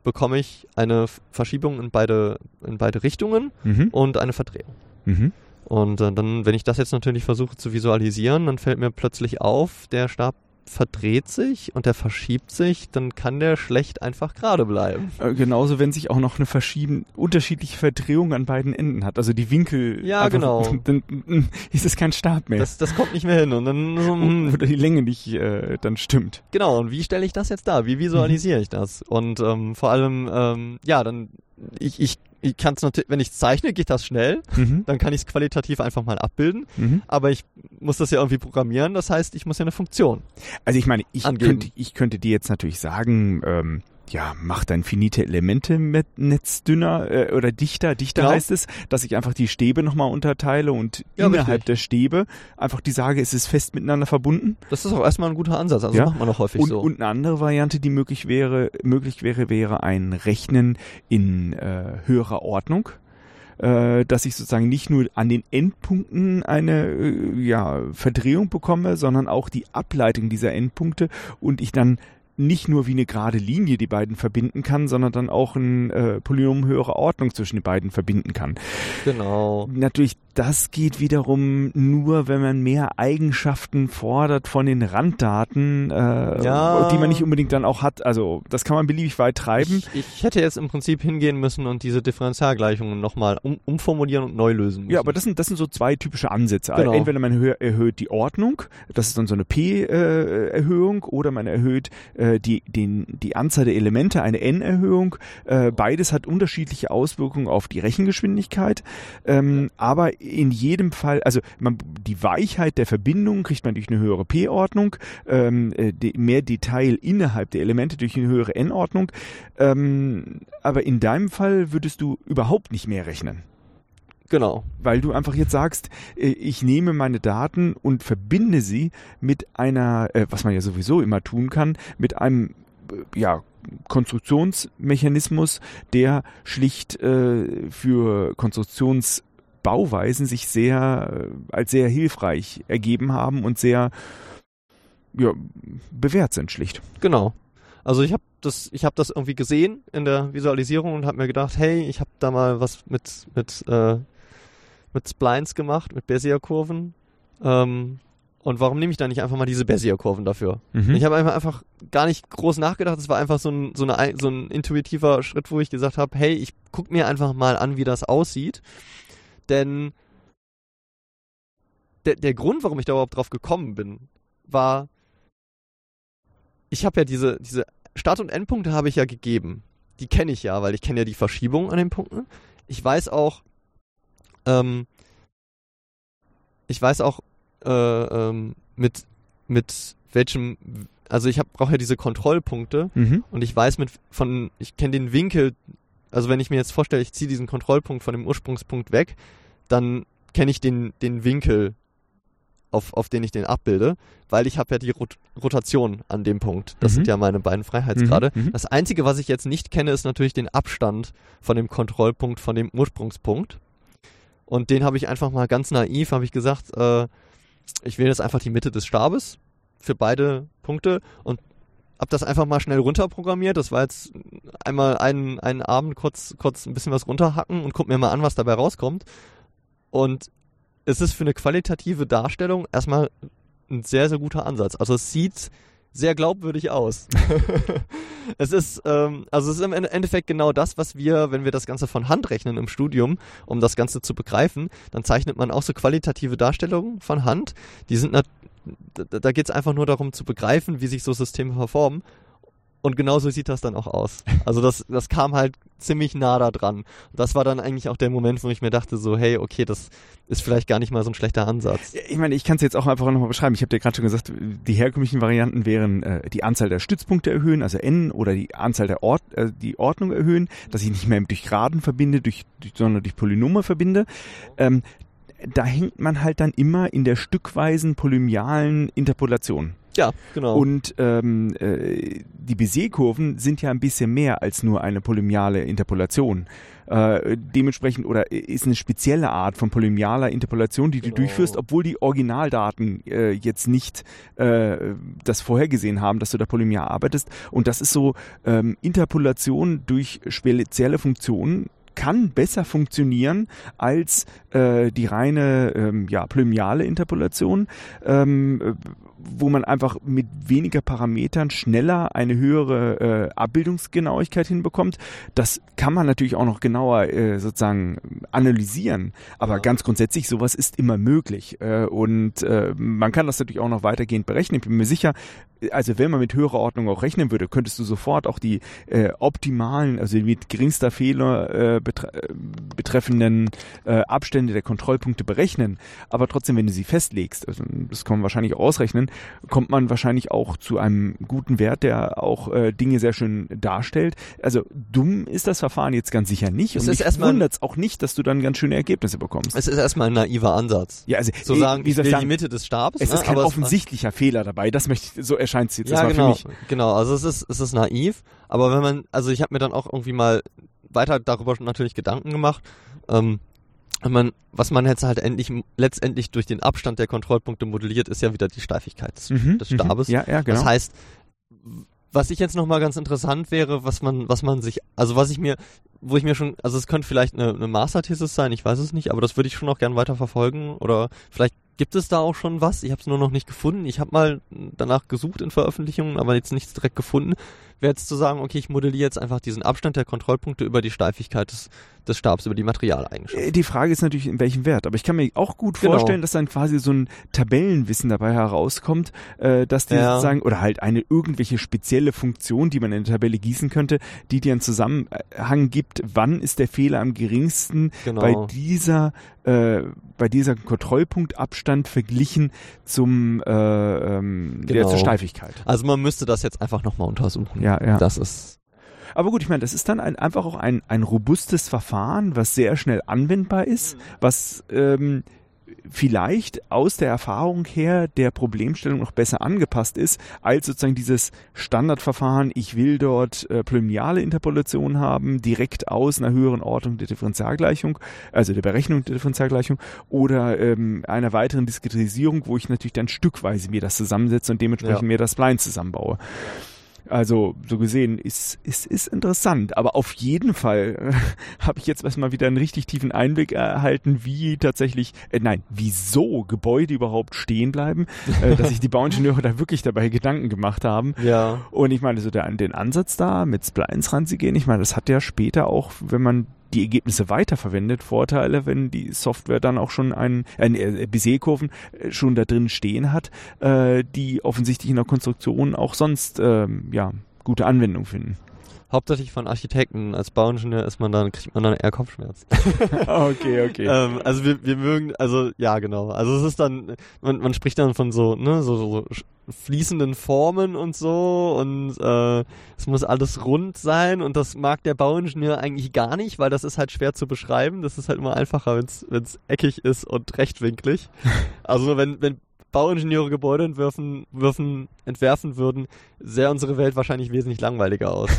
bekomme ich eine Verschiebung in beide, in beide Richtungen Mhm. und eine Verdrehung. Mhm. Und äh, dann, wenn ich das jetzt natürlich versuche zu visualisieren, dann fällt mir plötzlich auf, der Stab verdreht sich und der verschiebt sich, dann kann der schlecht einfach gerade bleiben. Äh, genauso, wenn sich auch noch eine verschieden unterschiedliche Verdrehung an beiden Enden hat. Also die Winkel. Ja, einfach, genau. Dann mm, ist es kein Stab mehr. Das, das kommt nicht mehr hin. Und dann so, hm, Oder die Länge nicht äh, dann stimmt. genau, und wie stelle ich das jetzt dar? Wie visualisiere ich das? Und ähm, vor allem, ähm, ja, dann ich, ich, ich kann es natürlich, wenn ich zeichne, geht das schnell, Mhm. dann kann ich es qualitativ einfach mal abbilden, Mhm. aber ich muss das ja irgendwie programmieren, das heißt, ich muss ja eine Funktion. Also ich meine, ich Angeben. könnte, ich könnte dir jetzt natürlich sagen, ähm, ja, mach dein finite Elemente mit Netz dünner äh, oder dichter. Dichter Genau. heißt es, dass ich einfach die Stäbe nochmal unterteile und Ja, innerhalb richtig. der Stäbe einfach die sage, es ist fest miteinander verbunden. Das ist auch erstmal ein guter Ansatz, also Ja. macht man auch häufig Und, so. und eine andere Variante, die möglich wäre, möglich wäre, wäre ein Rechnen in äh, höherer Ordnung. Äh, dass ich sozusagen nicht nur an den Endpunkten eine äh, ja, Verdrehung bekomme, sondern auch die Ableitung dieser Endpunkte und ich dann nicht nur wie eine gerade Linie die beiden verbinden kann, sondern dann auch ein äh, Polynom höherer Ordnung zwischen den beiden verbinden kann. Genau. Natürlich, das geht wiederum nur, wenn man mehr Eigenschaften fordert von den Randdaten, äh, Ja. die man nicht unbedingt dann auch hat. Also das kann man beliebig weit treiben. Ich, ich hätte jetzt im Prinzip hingehen müssen und diese Differentialgleichungen nochmal um, umformulieren und neu lösen müssen. Ja, aber das sind, das sind so zwei typische Ansätze. Genau. Entweder man erhö erhöht die Ordnung, das ist dann so eine P-Erhöhung, oder man erhöht äh, die, den, die Anzahl der Elemente, eine N-Erhöhung. Äh, beides hat unterschiedliche Auswirkungen auf die Rechengeschwindigkeit. Ähm, aber in jedem Fall, also man, die Weichheit der Verbindung kriegt man durch eine höhere P-Ordnung, ähm, äh, die, mehr Detail innerhalb der Elemente durch eine höhere N-Ordnung. Ähm, aber in deinem Fall würdest du überhaupt nicht mehr rechnen Genau. weil du einfach jetzt sagst, äh, ich nehme meine Daten und verbinde sie mit einer, äh, was man ja sowieso immer tun kann, mit einem äh, ja, Konstruktionsmechanismus, der schlicht für Konstruktionsbauweisen sich sehr als sehr hilfreich ergeben haben und sehr ja, bewährt sind schlicht. Genau. Also ich habe das, ich habe das irgendwie gesehen in der Visualisierung und habe mir gedacht, hey, ich habe da mal was mit mit äh, mit Splines gemacht, mit Bezier-Kurven. Ähm, und warum nehme ich da nicht einfach mal diese Bezier-Kurven dafür? Mhm. Ich habe einfach, einfach gar nicht groß nachgedacht. Es war einfach so ein, so, eine, so ein intuitiver Schritt, wo ich gesagt habe, hey, ich guck mir einfach mal an, wie das aussieht. Denn der, der Grund, warum ich da überhaupt drauf gekommen bin, war, ich habe ja diese, diese Start- und Endpunkte habe ich ja gegeben. Die kenne ich ja, weil ich kenne ja die Verschiebung an den Punkten. Ich weiß auch, ähm, ich weiß auch, äh, ähm, mit, mit welchem, also ich brauche ja diese Kontrollpunkte Mhm. und ich weiß mit von, ich kenne den Winkel, also wenn ich mir jetzt vorstelle, ich ziehe diesen Kontrollpunkt von dem Ursprungspunkt weg, dann kenne ich den, den Winkel, auf, auf den ich den abbilde, weil ich habe ja die Rot Rotation an dem Punkt. Das Mhm. sind ja meine beiden Freiheitsgrade. Mhm, mhm. Das Einzige, was ich jetzt nicht kenne, ist natürlich den Abstand von dem Kontrollpunkt von dem Ursprungspunkt. Und den habe ich einfach mal ganz naiv, habe ich gesagt, äh, ich wähle jetzt einfach die Mitte des Stabes für beide Punkte und habe das einfach mal schnell runterprogrammiert. Das war jetzt einmal einen, einen Abend kurz, kurz ein bisschen was runterhacken und guck mir mal an, was dabei rauskommt. Und es ist für eine qualitative Darstellung erstmal ein sehr, sehr guter Ansatz. Also es sieht sehr glaubwürdig aus. es ist, ähm, also es ist im Ende- Endeffekt genau das, was wir, wenn wir das Ganze von Hand rechnen im Studium, um das Ganze zu begreifen, dann zeichnet man auch so qualitative Darstellungen von Hand. Die sind, da, da geht es einfach nur darum zu begreifen, wie sich so Systeme verformen. Und genauso sieht das dann auch aus. Also das, das kam halt ziemlich nah da dran. Das war dann eigentlich auch der Moment, wo ich mir dachte so, hey, okay, das ist vielleicht gar nicht mal so ein schlechter Ansatz. Ich meine, ich kann es jetzt auch einfach nochmal beschreiben. Ich habe dir gerade schon gesagt, die herkömmlichen Varianten wären äh, die Anzahl der Stützpunkte erhöhen, also n, oder die Anzahl der Ort, äh, die Ordnung erhöhen, dass ich nicht mehr durch Graden verbinde, durch, durch, sondern durch Polynome verbinde. Ähm, da hängt man halt dann immer in der stückweisen polynomialen Interpolation. Ja, genau. Und ähm, äh, die Bézier-Kurven sind ja ein bisschen mehr als nur eine polynomiale Interpolation. Äh, dementsprechend oder ist eine spezielle Art von polynomialer Interpolation, die du Genau. durchführst, obwohl die Originaldaten äh, jetzt nicht äh, das vorhergesehen haben, dass du da polynomial arbeitest. Und das ist so ähm, Interpolation durch spezielle Funktionen kann besser funktionieren als äh, die reine ähm, ja, polynomiale Interpolation, ähm, äh, wo man einfach mit weniger Parametern schneller eine höhere äh, Abbildungsgenauigkeit hinbekommt. Das kann man natürlich auch noch genauer äh, sozusagen analysieren, aber Ja. ganz grundsätzlich sowas ist immer möglich äh, und äh, man kann das natürlich auch noch weitergehend berechnen. Ich bin mir sicher, also wenn man mit höherer Ordnung auch rechnen würde, könntest du sofort auch die äh, optimalen, also mit geringster Fehler äh, betre äh, betreffenden äh, Abstände der Kontrollpunkte berechnen. Aber trotzdem, wenn du sie festlegst, also das kann man wahrscheinlich auch ausrechnen, kommt man wahrscheinlich auch zu einem guten Wert, der auch äh, Dinge sehr schön darstellt. Also dumm ist das Verfahren jetzt ganz sicher nicht. Es und ist wundert es auch nicht, dass du dann ganz schöne Ergebnisse bekommst. es ist erstmal ein naiver Ansatz. ja, also Zu eh, sagen, wie ich will ich die sagen, Mitte des Stabes. es ne, ist kein offensichtlicher Fehler dabei. Das möchte ich, so erscheint es jetzt. Ja, genau, für mich genau. Also es ist, es ist naiv, aber wenn man, also ich habe mir dann auch irgendwie mal weiter darüber natürlich Gedanken gemacht. Ähm, wenn man, was man jetzt halt endlich, letztendlich durch den Abstand der Kontrollpunkte modelliert, ist ja wieder die Steifigkeit des, Mhm, des mhm. Stabes. Ja, ja, genau. Das heißt, was ich jetzt nochmal ganz interessant wäre, was man, was man sich, also was ich mir, wo ich mir schon, also es könnte vielleicht eine, eine Masterthesis sein, ich weiß es nicht, aber das würde ich schon auch gern weiter verfolgen oder vielleicht gibt es da auch schon was, ich habe es nur noch nicht gefunden. Ich habe mal danach gesucht in Veröffentlichungen, aber jetzt nichts direkt gefunden wäre jetzt zu sagen, okay, ich modelliere jetzt einfach diesen Abstand der Kontrollpunkte über die Steifigkeit des, des Stabs, über die Materialeigenschaften. Äh, die Frage ist natürlich, in welchem Wert. Aber ich kann mir auch gut genau. vorstellen, dass dann quasi so ein Tabellenwissen dabei herauskommt, äh, dass die ja. sozusagen, oder halt eine irgendwelche spezielle Funktion, die man in eine Tabelle gießen könnte, die dir einen Zusammenhang gibt, wann ist der Fehler am geringsten genau. bei dieser äh, bei dieser Kontrollpunktabstand verglichen zum äh, ähm, genau. der zur Steifigkeit. Also man müsste das jetzt einfach nochmal untersuchen. Ja, ja. Das ist aber gut, ich meine, das ist dann ein, einfach auch ein, ein robustes Verfahren, was sehr schnell anwendbar ist, was ähm, vielleicht aus der Erfahrung her der Problemstellung noch besser angepasst ist, als sozusagen dieses Standardverfahren, ich will dort äh, polynomiale Interpolation haben, direkt aus einer höheren Ordnung der Differentialgleichung, also der Berechnung der Differentialgleichung, oder ähm, einer weiteren Diskretisierung, wo ich natürlich dann stückweise mir das zusammensetze und dementsprechend ja. mir das Blind zusammenbaue. Also so gesehen ist ist ist interessant, aber auf jeden Fall äh, habe ich jetzt erstmal wieder einen richtig tiefen Einblick erhalten, wie tatsächlich äh, nein, wieso Gebäude überhaupt stehen bleiben, äh, dass sich die Bauingenieure da wirklich dabei Gedanken gemacht haben. Ja. Und ich meine, so der, den Ansatz da mit Splines ranzugehen, ich meine, das hat ja später auch, wenn man die Ergebnisse weiterverwendet, Vorteile, wenn die Software dann auch schon einen äh, Bézier-Kurven äh, schon da drin stehen hat, äh, die offensichtlich in der Konstruktion auch sonst ähm, ja gute Anwendung finden hauptsächlich von Architekten. Als Bauingenieur ist man dann, kriegt man dann eher Kopfschmerzen. okay, okay. ähm, also wir, wir mögen, also ja genau. Also es ist dann, man, man spricht dann von so, ne, so, so fließenden Formen und so und äh, es muss alles rund sein und das mag der Bauingenieur eigentlich gar nicht, weil das ist halt schwer zu beschreiben. Das ist halt immer einfacher, wenn es eckig ist und rechtwinklig. Also wenn, wenn Bauingenieure Gebäude entwerfen, würfen, entwerfen würden, sähe unsere Welt wahrscheinlich wesentlich langweiliger aus.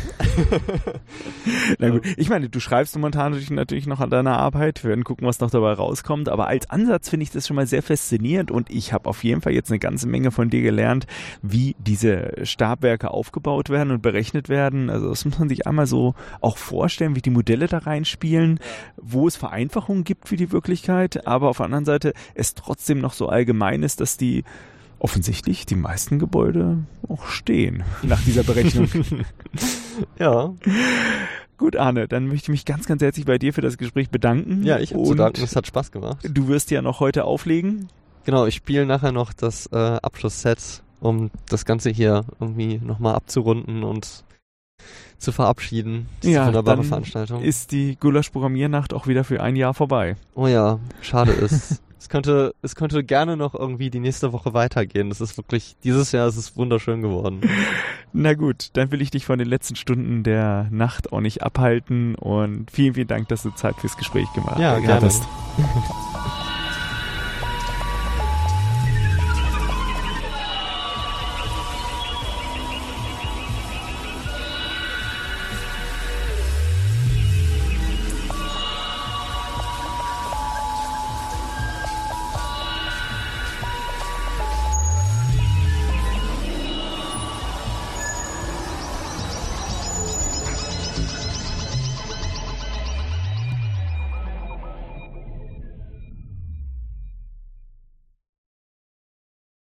Na gut, ich meine, du schreibst momentan natürlich noch an deiner Arbeit, wir werden gucken, was noch dabei rauskommt, aber als Ansatz finde ich das schon mal sehr faszinierend und ich habe auf jeden Fall jetzt eine ganze Menge von dir gelernt, wie diese Stabwerke aufgebaut werden und berechnet werden. Also das muss man sich einmal so auch vorstellen, wie die Modelle da reinspielen, wo es Vereinfachungen gibt für die Wirklichkeit, aber auf der anderen Seite es trotzdem noch so allgemein ist, dass die die offensichtlich die meisten Gebäude auch stehen nach dieser Berechnung. ja. Gut, Arne, dann möchte ich mich ganz, ganz herzlich bei dir für das Gespräch bedanken. Ja, ich habe zu danken, es hat Spaß gemacht. Du wirst ja noch heute auflegen. Genau, ich spiele nachher noch das äh, Abschlussset, um das Ganze hier irgendwie nochmal abzurunden und zu verabschieden. Das ja, wunderbare Veranstaltung. Ist die Gulasch-Programmiernacht auch wieder für ein Jahr vorbei. Oh ja, schade ist. es könnte, es könnte gerne noch irgendwie die nächste Woche weitergehen. Das ist wirklich, dieses Jahr ist es wunderschön geworden. Na gut, dann will ich dich von den letzten Stunden der Nacht auch nicht abhalten und vielen, vielen Dank, dass du Zeit fürs Gespräch gemacht ja, hast.